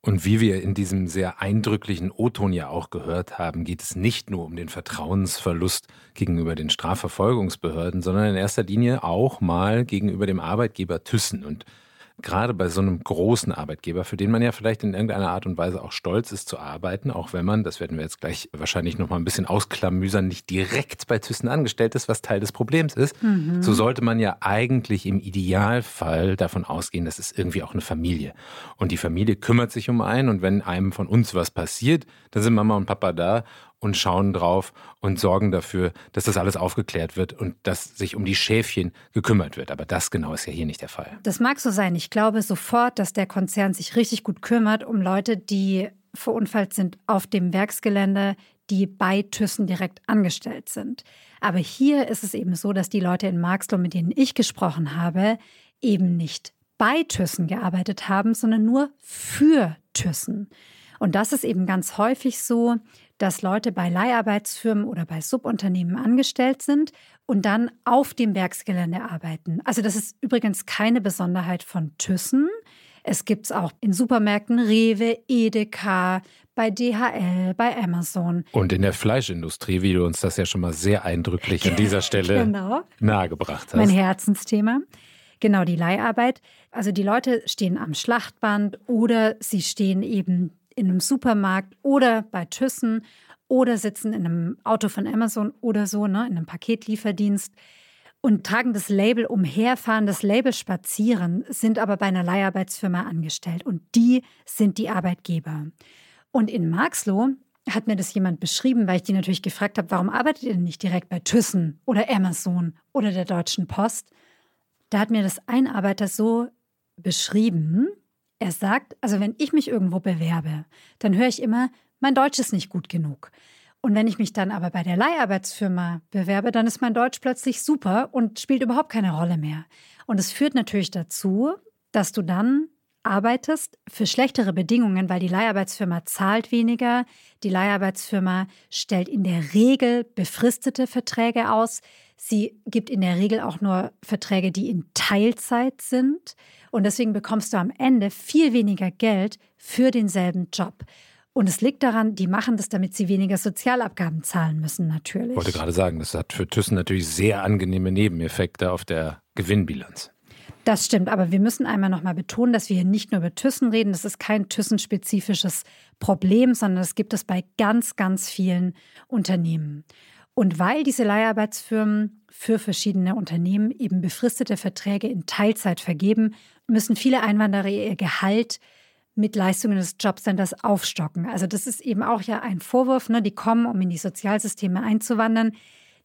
Und wie wir in diesem sehr eindrücklichen O-Ton ja auch gehört haben, geht es nicht nur um den Vertrauensverlust gegenüber den Strafverfolgungsbehörden, sondern in erster Linie auch mal gegenüber dem Arbeitgeber Thyssen. Und gerade bei so einem großen Arbeitgeber, für den man ja vielleicht in irgendeiner Art und Weise auch stolz ist zu arbeiten, auch wenn man, das werden wir jetzt gleich wahrscheinlich noch mal ein bisschen ausklamüsern, nicht direkt bei Thyssen angestellt ist, was Teil des Problems ist, mhm. so sollte man ja eigentlich im Idealfall davon ausgehen, das ist irgendwie auch eine Familie. Und die Familie kümmert sich um einen und wenn einem von uns was passiert, dann sind Mama und Papa da und schauen drauf und sorgen dafür, dass das alles aufgeklärt wird und dass sich um die Schäfchen gekümmert wird. Aber das genau ist ja hier nicht der Fall. Das mag so sein. Ich glaube sofort, dass der Konzern sich richtig gut kümmert um Leute, die verunfallt sind auf dem Werksgelände, die bei Thyssen direkt angestellt sind. Aber hier ist es eben so, dass die Leute in Marxloh, mit denen ich gesprochen habe, eben nicht bei Thyssen gearbeitet haben, sondern nur für Thyssen. Und das ist eben ganz häufig so, dass Leute bei Leiharbeitsfirmen oder bei Subunternehmen angestellt sind und dann auf dem Werksgelände arbeiten. Also das ist übrigens keine Besonderheit von Thyssen. Es gibt es auch in Supermärkten Rewe, Edeka, bei DHL, bei Amazon. Und in der Fleischindustrie, wie du uns das ja schon mal sehr eindrücklich an dieser Stelle genau. nahegebracht hast. Mein Herzensthema. Genau, die Leiharbeit. Also die Leute stehen am Schlachtband oder sie stehen eben in einem Supermarkt oder bei Thyssen oder sitzen in einem Auto von Amazon oder so, ne, in einem Paketlieferdienst und tragen das Label umherfahren, das Label spazieren, sind aber bei einer Leiharbeitsfirma angestellt und die sind die Arbeitgeber. Und in Marxloh hat mir das jemand beschrieben, weil ich die natürlich gefragt habe, warum arbeitet ihr denn nicht direkt bei Thyssen oder Amazon oder der Deutschen Post? Da hat mir das ein Arbeiter so beschrieben, er sagt, also wenn ich mich irgendwo bewerbe, dann höre ich immer, mein Deutsch ist nicht gut genug. Und wenn ich mich dann aber bei der Leiharbeitsfirma bewerbe, dann ist mein Deutsch plötzlich super und spielt überhaupt keine Rolle mehr. Und es führt natürlich dazu, dass du dann arbeitest für schlechtere Bedingungen, weil die Leiharbeitsfirma zahlt weniger. Die Leiharbeitsfirma stellt in der Regel befristete Verträge aus. Sie gibt in der Regel auch nur Verträge, die in Teilzeit sind. Und deswegen bekommst du am Ende viel weniger Geld für denselben Job. Und es liegt daran, die machen das, damit sie weniger Sozialabgaben zahlen müssen, natürlich. Ich wollte gerade sagen, das hat für Thyssen natürlich sehr angenehme Nebeneffekte auf der Gewinnbilanz. Das stimmt, aber wir müssen einmal nochmal betonen, dass wir hier nicht nur über Thyssen reden. Das ist kein Thyssen-spezifisches Problem, sondern das gibt es bei ganz, ganz vielen Unternehmen. Und weil diese Leiharbeitsfirmen für verschiedene Unternehmen eben befristete Verträge in Teilzeit vergeben, müssen viele Einwanderer ihr Gehalt mit Leistungen des Jobcenters aufstocken. Also das ist eben auch ja ein Vorwurf, ne? die kommen, um in die Sozialsysteme einzuwandern.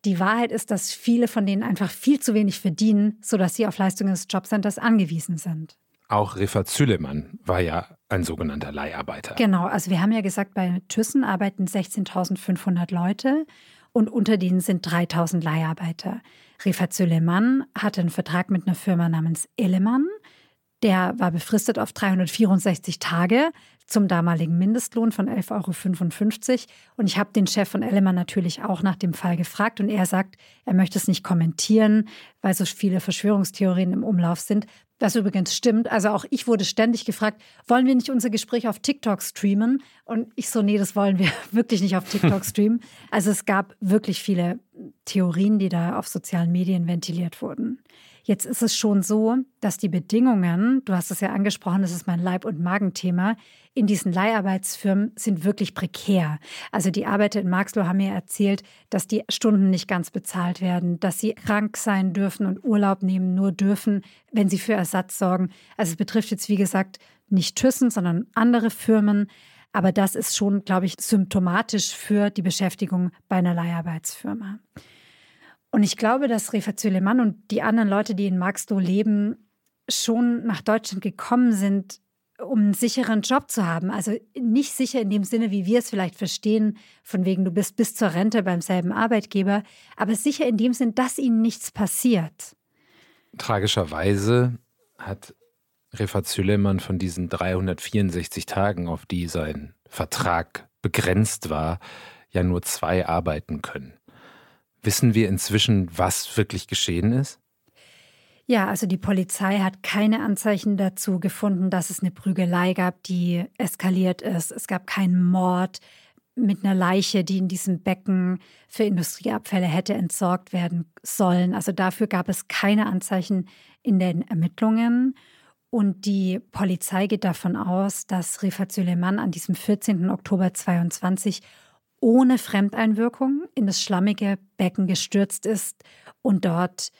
Die Wahrheit ist, dass viele von denen einfach viel zu wenig verdienen, sodass sie auf Leistungen des Jobcenters angewiesen sind. Auch Rifat Süleyman war ja ein sogenannter Leiharbeiter. Genau, also wir haben ja gesagt, bei Thyssen arbeiten 16.500 Leute und unter denen sind 3000 Leiharbeiter. Rifat Süleyman hatte einen Vertrag mit einer Firma namens Elemann. Der war befristet auf 364 Tage zum damaligen Mindestlohn von 11,55 Euro. Und ich habe den Chef von Ellemann natürlich auch nach dem Fall gefragt und er sagt, er möchte es nicht kommentieren, weil so viele Verschwörungstheorien im Umlauf sind. Das übrigens stimmt. Also auch ich wurde ständig gefragt, wollen wir nicht unser Gespräch auf TikTok streamen? Und ich so, nee, das wollen wir wirklich nicht auf TikTok streamen. Also es gab wirklich viele Theorien, die da auf sozialen Medien ventiliert wurden. Jetzt ist es schon so, dass die Bedingungen, du hast es ja angesprochen, das ist mein Leib- und Magenthema, in diesen Leiharbeitsfirmen sind wirklich prekär. Also die Arbeiter in Marxloh haben mir erzählt, dass die Stunden nicht ganz bezahlt werden, dass sie krank sein dürfen und Urlaub nehmen nur dürfen, wenn sie für Ersatz sorgen. Also es betrifft jetzt, wie gesagt, nicht Thyssen, sondern andere Firmen. Aber das ist schon, glaube ich, symptomatisch für die Beschäftigung bei einer Leiharbeitsfirma. Und ich glaube, dass Refat Süleyman und die anderen Leute, die in Marxloh leben, schon nach Deutschland gekommen sind, um einen sicheren Job zu haben. Also nicht sicher in dem Sinne, wie wir es vielleicht verstehen, von wegen du bist bis zur Rente beim selben Arbeitgeber, aber sicher in dem Sinn, dass ihnen nichts passiert. Tragischerweise hat Refat Süleyman von diesen 364 Tagen, auf die sein Vertrag begrenzt war, ja nur zwei arbeiten können. Wissen wir inzwischen, was wirklich geschehen ist? Ja, also die Polizei hat keine Anzeichen dazu gefunden, dass es eine Prügelei gab, die eskaliert ist. Es gab keinen Mord mit einer Leiche, die in diesem Becken für Industrieabfälle hätte entsorgt werden sollen. Also dafür gab es keine Anzeichen in den Ermittlungen. Und die Polizei geht davon aus, dass Rifat Süleyman an diesem 14. Oktober 22 ohne Fremdeinwirkung in das schlammige Becken gestürzt ist und dort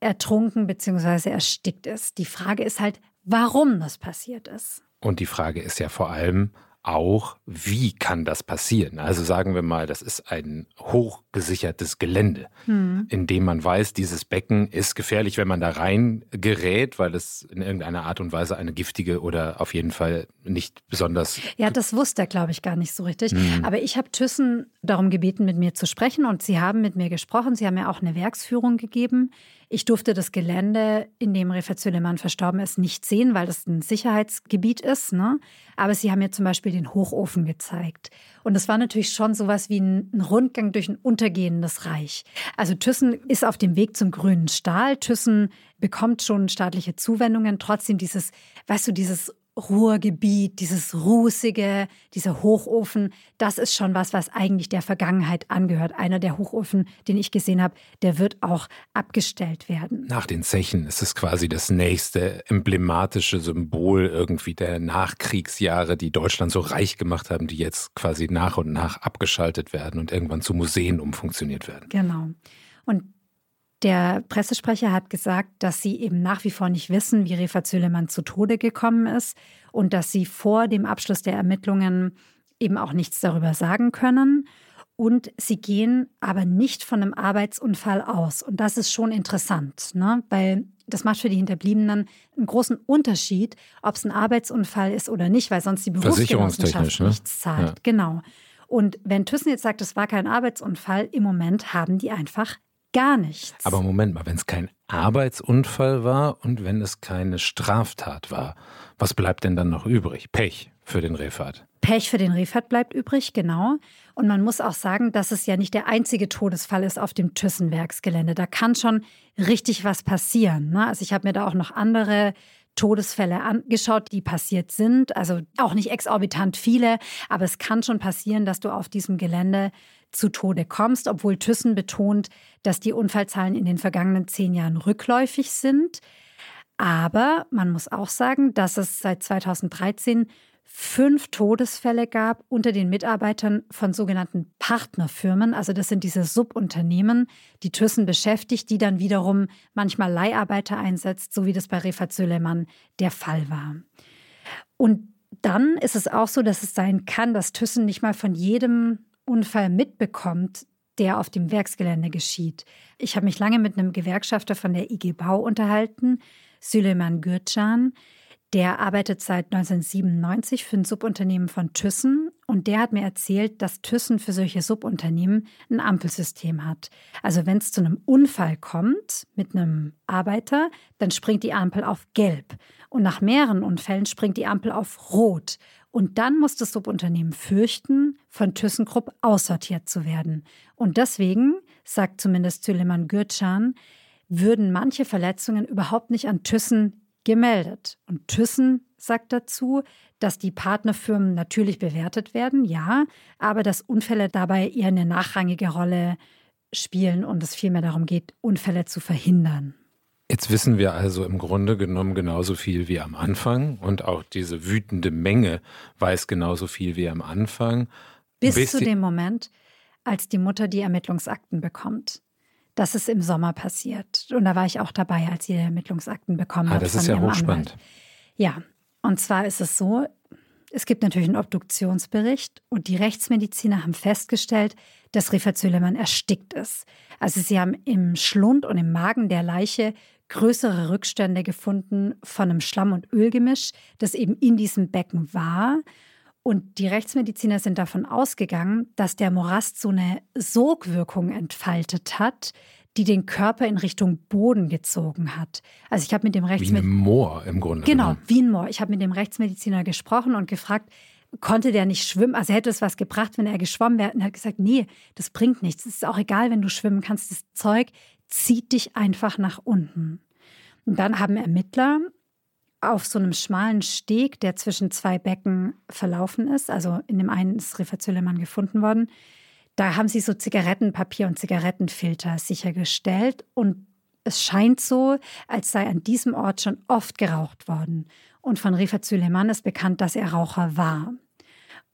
ertrunken bzw. erstickt ist. Die Frage ist halt, warum das passiert ist. Und die Frage ist ja vor allem, auch, wie kann das passieren? Also sagen wir mal, das ist ein hochgesichertes Gelände, hm. in dem man weiß, dieses Becken ist gefährlich, wenn man da rein gerät, weil es in irgendeiner Art und Weise eine giftige oder auf jeden Fall nicht besonders. Ja, das wusste er, glaube ich, gar nicht so richtig. Hm. Aber ich habe Thyssen darum gebeten, mit mir zu sprechen und sie haben mit mir gesprochen. Sie haben mir auch eine Werksführung gegeben. Ich durfte das Gelände, in dem Refat Süleyman verstorben ist, nicht sehen, weil das ein Sicherheitsgebiet ist. Ne? Aber sie haben mir zum Beispiel den Hochofen gezeigt. Und das war natürlich schon sowas wie ein Rundgang durch ein untergehendes Reich. Also Thyssen ist auf dem Weg zum grünen Stahl. Thyssen bekommt schon staatliche Zuwendungen. Trotzdem dieses, weißt du, dieses Ruhrgebiet, dieses rußige, dieser Hochofen, das ist schon was, was eigentlich der Vergangenheit angehört. Einer der Hochofen, den ich gesehen habe, der wird auch abgestellt werden. Nach den Zechen ist es quasi das nächste emblematische Symbol irgendwie der Nachkriegsjahre, die Deutschland so reich gemacht haben, die jetzt quasi nach und nach abgeschaltet werden und irgendwann zu Museen umfunktioniert werden. Genau. Und der Pressesprecher hat gesagt, dass sie eben nach wie vor nicht wissen, wie Refa Zülemann zu Tode gekommen ist und dass sie vor dem Abschluss der Ermittlungen eben auch nichts darüber sagen können. Und sie gehen aber nicht von einem Arbeitsunfall aus. Und das ist schon interessant, ne? weil das macht für die Hinterbliebenen einen großen Unterschied, ob es ein Arbeitsunfall ist oder nicht, weil sonst die Berufsgenossenschaft ne? nichts zahlt. Ja. Genau. Und wenn Thyssen jetzt sagt, es war kein Arbeitsunfall, im Moment haben die einfach gar nichts. Aber Moment mal, wenn es kein Arbeitsunfall war und wenn es keine Straftat war, was bleibt denn dann noch übrig? Pech für den Refat. Pech für den Refat bleibt übrig, genau. Und man muss auch sagen, dass es ja nicht der einzige Todesfall ist auf dem Thyssen-Werksgelände. Da kann schon richtig was passieren. Ne? Also ich habe mir da auch noch andere Todesfälle angeschaut, die passiert sind. Also auch nicht exorbitant viele, aber es kann schon passieren, dass du auf diesem Gelände zu Tode kommst, obwohl Thyssen betont, dass die Unfallzahlen in den vergangenen zehn Jahren rückläufig sind. Aber man muss auch sagen, dass es seit 2013 fünf Todesfälle gab unter den Mitarbeitern von sogenannten Partnerfirmen. Also das sind diese Subunternehmen, die Thyssen beschäftigt, die dann wiederum manchmal Leiharbeiter einsetzt, so wie das bei Refat Süleyman der Fall war. Und dann ist es auch so, dass es sein kann, dass Thyssen nicht mal von jedem Unfall mitbekommt, der auf dem Werksgelände geschieht. Ich habe mich lange mit einem Gewerkschafter von der IG Bau unterhalten, Süleyman Gürcan. Der arbeitet seit 1997 für ein Subunternehmen von Thyssen und der hat mir erzählt, dass Thyssen für solche Subunternehmen ein Ampelsystem hat. Also wenn es zu einem Unfall kommt mit einem Arbeiter, dann springt die Ampel auf gelb und nach mehreren Unfällen springt die Ampel auf rot. Und dann muss das Subunternehmen fürchten, von ThyssenKrupp aussortiert zu werden. Und deswegen, sagt zumindest Süleyman Gürcan, würden manche Verletzungen überhaupt nicht an Thyssen gemeldet. Und Thyssen sagt dazu, dass die Partnerfirmen natürlich bewertet werden, ja, aber dass Unfälle dabei eher eine nachrangige Rolle spielen und es vielmehr darum geht, Unfälle zu verhindern. Jetzt wissen wir also im Grunde genommen genauso viel wie am Anfang und auch diese wütende Menge weiß genauso viel wie am Anfang. Bis, Bis zu dem Moment, als die Mutter die Ermittlungsakten bekommt. Das ist im Sommer passiert. Und da war ich auch dabei, als sie die Ermittlungsakten bekommen ah, hat. Das ist ja hochspannend. Anwalt. Ja, und zwar ist es so, es gibt natürlich einen Obduktionsbericht und die Rechtsmediziner haben festgestellt, dass Rifat Süleyman erstickt ist. Also sie haben im Schlund und im Magen der Leiche größere Rückstände gefunden von einem Schlamm- und Ölgemisch, das eben in diesem Becken war. Und die Rechtsmediziner sind davon ausgegangen, dass der Morast so eine Sogwirkung entfaltet hat, die den Körper in Richtung Boden gezogen hat. Also ich habe mit dem Rechtsmediziner... Wie ein Moor im Grunde. Genau, genommen. wie ein Moor. Ich habe mit dem Rechtsmediziner gesprochen und gefragt, konnte der nicht schwimmen? Also hätte es was gebracht, wenn er geschwommen wäre. Und er hat gesagt, nee, das bringt nichts. Es ist auch egal, wenn du schwimmen kannst. Das Zeug zieht dich einfach nach unten. Und dann haben Ermittler auf so einem schmalen Steg, der zwischen zwei Becken verlaufen ist. Also in dem einen ist Rifat Süleyman gefunden worden. Da haben sie so Zigarettenpapier und Zigarettenfilter sichergestellt. Und es scheint so, als sei an diesem Ort schon oft geraucht worden. Und von Rifat Süleyman ist bekannt, dass er Raucher war.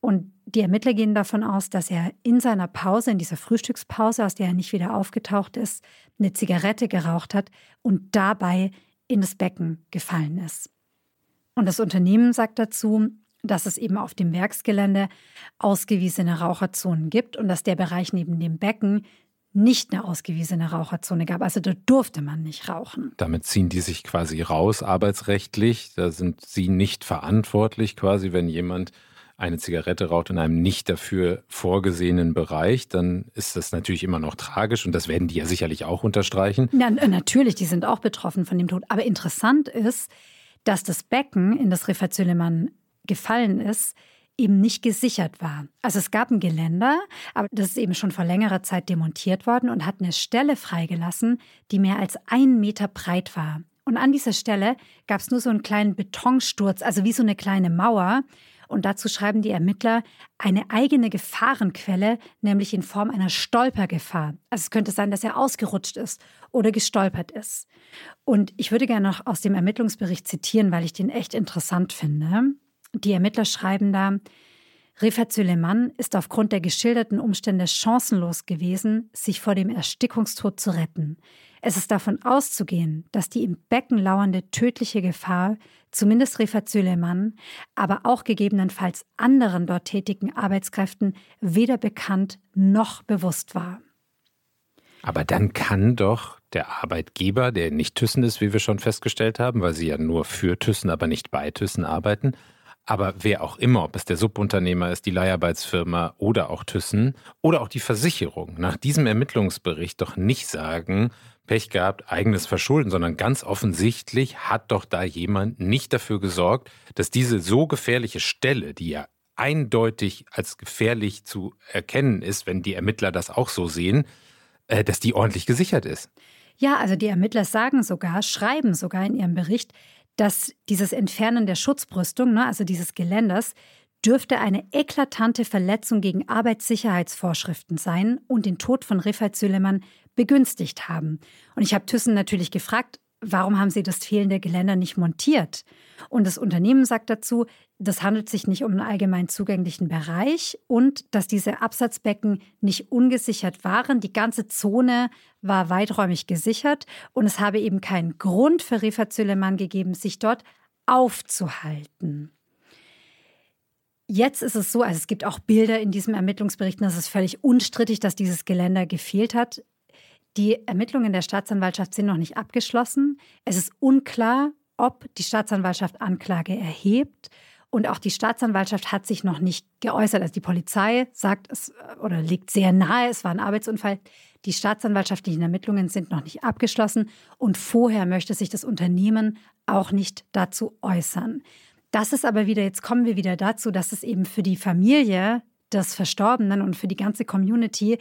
Und die Ermittler gehen davon aus, dass er in seiner Pause, in dieser Frühstückspause, aus der er nicht wieder aufgetaucht ist, eine Zigarette geraucht hat und dabei in das Becken gefallen ist. Und das Unternehmen sagt dazu, dass es eben auf dem Werksgelände ausgewiesene Raucherzonen gibt und dass der Bereich neben dem Becken nicht eine ausgewiesene Raucherzone gab. Also da durfte man nicht rauchen. Damit ziehen die sich quasi raus arbeitsrechtlich. Da sind sie nicht verantwortlich quasi, wenn jemand eine Zigarette raucht in einem nicht dafür vorgesehenen Bereich, dann ist das natürlich immer noch tragisch und das werden die ja sicherlich auch unterstreichen. Ja, natürlich, die sind auch betroffen von dem Tod. Aber interessant ist, dass das Becken, in das Rifat Süleyman gefallen ist, eben nicht gesichert war. Also es gab ein Geländer, aber das ist eben schon vor längerer Zeit demontiert worden und hat eine Stelle freigelassen, die mehr als einen Meter breit war. Und an dieser Stelle gab es nur so einen kleinen Betonsturz, also wie so eine kleine Mauer. Und dazu schreiben die Ermittler eine eigene Gefahrenquelle, nämlich in Form einer Stolpergefahr. Also es könnte sein, dass er ausgerutscht ist oder gestolpert ist. Und ich würde gerne noch aus dem Ermittlungsbericht zitieren, weil ich den echt interessant finde. Die Ermittler schreiben da, Rifat Süleyman ist aufgrund der geschilderten Umstände chancenlos gewesen, sich vor dem Erstickungstod zu retten. Es ist davon auszugehen, dass die im Becken lauernde tödliche Gefahr zumindest Rifat Süleyman, aber auch gegebenenfalls anderen dort tätigen Arbeitskräften weder bekannt noch bewusst war. Aber dann kann doch der Arbeitgeber, der nicht Thyssen ist, wie wir schon festgestellt haben, weil sie ja nur für Thyssen, aber nicht bei Thyssen arbeiten, aber wer auch immer, ob es der Subunternehmer ist, die Leiharbeitsfirma oder auch Thyssen oder auch die Versicherung, nach diesem Ermittlungsbericht doch nicht sagen, Pech gehabt, eigenes Verschulden, sondern ganz offensichtlich hat doch da jemand nicht dafür gesorgt, dass diese so gefährliche Stelle, die ja eindeutig als gefährlich zu erkennen ist, wenn die Ermittler das auch so sehen, äh, dass die ordentlich gesichert ist. Ja, also die Ermittler sagen sogar, schreiben sogar in ihrem Bericht, dass dieses Entfernen der Schutzbrüstung, ne, also dieses Geländers, dürfte eine eklatante Verletzung gegen Arbeitssicherheitsvorschriften sein und den Tod von Rifat Süleyman begünstigt haben. Und ich habe Thyssen natürlich gefragt, warum haben Sie das fehlende Geländer nicht montiert? Und das Unternehmen sagt dazu, das handelt sich nicht um einen allgemein zugänglichen Bereich und dass diese Absatzbecken nicht ungesichert waren. Die ganze Zone war weiträumig gesichert und es habe eben keinen Grund für Rifa Züleman gegeben, sich dort aufzuhalten. Jetzt ist es so, also es gibt auch Bilder in diesem Ermittlungsbericht, das ist völlig unstrittig, dass dieses Geländer gefehlt hat. Die Ermittlungen der Staatsanwaltschaft sind noch nicht abgeschlossen. Es ist unklar, ob die Staatsanwaltschaft Anklage erhebt. Und auch die Staatsanwaltschaft hat sich noch nicht geäußert. Also die Polizei sagt es oder legt sehr nahe, es war ein Arbeitsunfall. Die staatsanwaltschaftlichen Ermittlungen sind noch nicht abgeschlossen und vorher möchte sich das Unternehmen auch nicht dazu äußern. Das ist aber wieder, jetzt kommen wir wieder dazu, dass es eben für die Familie des Verstorbenen und für die ganze Community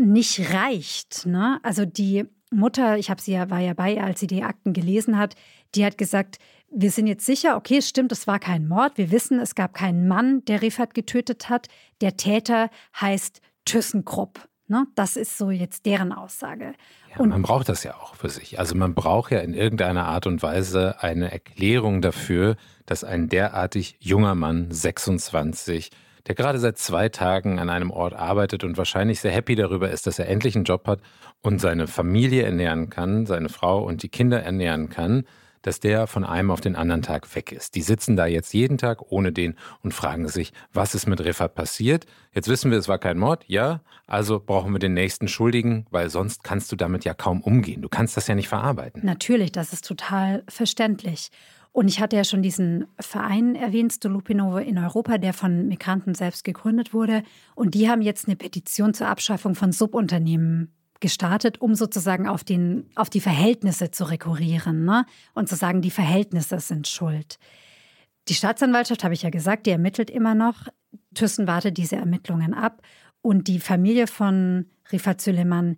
nicht reicht. Ne? Also die Mutter, ich habe sie ja, war ja bei ihr, als sie die Akten gelesen hat, die hat gesagt, wir sind jetzt sicher, okay, stimmt, es war kein Mord. Wir wissen, es gab keinen Mann, der Riffat getötet hat. Der Täter heißt ThyssenKrupp. Ne? Das ist so jetzt deren Aussage. Ja, und man braucht das ja auch für sich. Also man braucht ja in irgendeiner Art und Weise eine Erklärung dafür, dass ein derartig junger Mann, 26, der gerade seit zwei Tagen an einem Ort arbeitet und wahrscheinlich sehr happy darüber ist, dass er endlich einen Job hat und seine Familie ernähren kann, seine Frau und die Kinder ernähren kann, dass der von einem auf den anderen Tag weg ist. Die sitzen da jetzt jeden Tag ohne den und fragen sich, was ist mit Riffat passiert? Jetzt wissen wir, es war kein Mord, ja, also brauchen wir den nächsten Schuldigen, weil sonst kannst du damit ja kaum umgehen. Du kannst das ja nicht verarbeiten. Natürlich, das ist total verständlich. Und ich hatte ja schon diesen Verein erwähnt, Stolupinovo in Europa, der von Migranten selbst gegründet wurde. Und die haben jetzt eine Petition zur Abschaffung von Subunternehmen gestartet, um sozusagen auf, den, auf die Verhältnisse zu rekurrieren ne? und zu sagen, die Verhältnisse sind schuld. Die Staatsanwaltschaft, habe ich ja gesagt, die ermittelt immer noch. Thyssen wartet diese Ermittlungen ab. Und die Familie von Rifat Süleyman,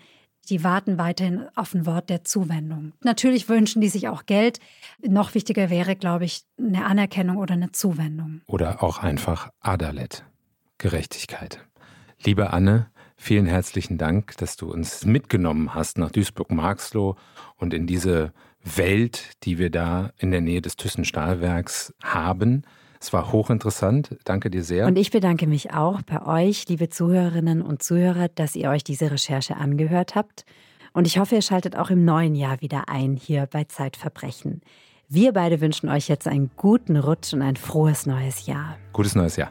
die warten weiterhin auf ein Wort der Zuwendung. Natürlich wünschen die sich auch Geld. Noch wichtiger wäre, glaube ich, eine Anerkennung oder eine Zuwendung. Oder auch einfach Adalet, Gerechtigkeit. Liebe Anne, Vielen herzlichen Dank, dass du uns mitgenommen hast nach Duisburg-Marxloh und in diese Welt, die wir da in der Nähe des Thyssen-Stahlwerks haben. Es war hochinteressant. Danke dir sehr. Und ich bedanke mich auch bei euch, liebe Zuhörerinnen und Zuhörer, dass ihr euch diese Recherche angehört habt. Und ich hoffe, ihr schaltet auch im neuen Jahr wieder ein hier bei Zeitverbrechen. Wir beide wünschen euch jetzt einen guten Rutsch und ein frohes neues Jahr. Gutes neues Jahr.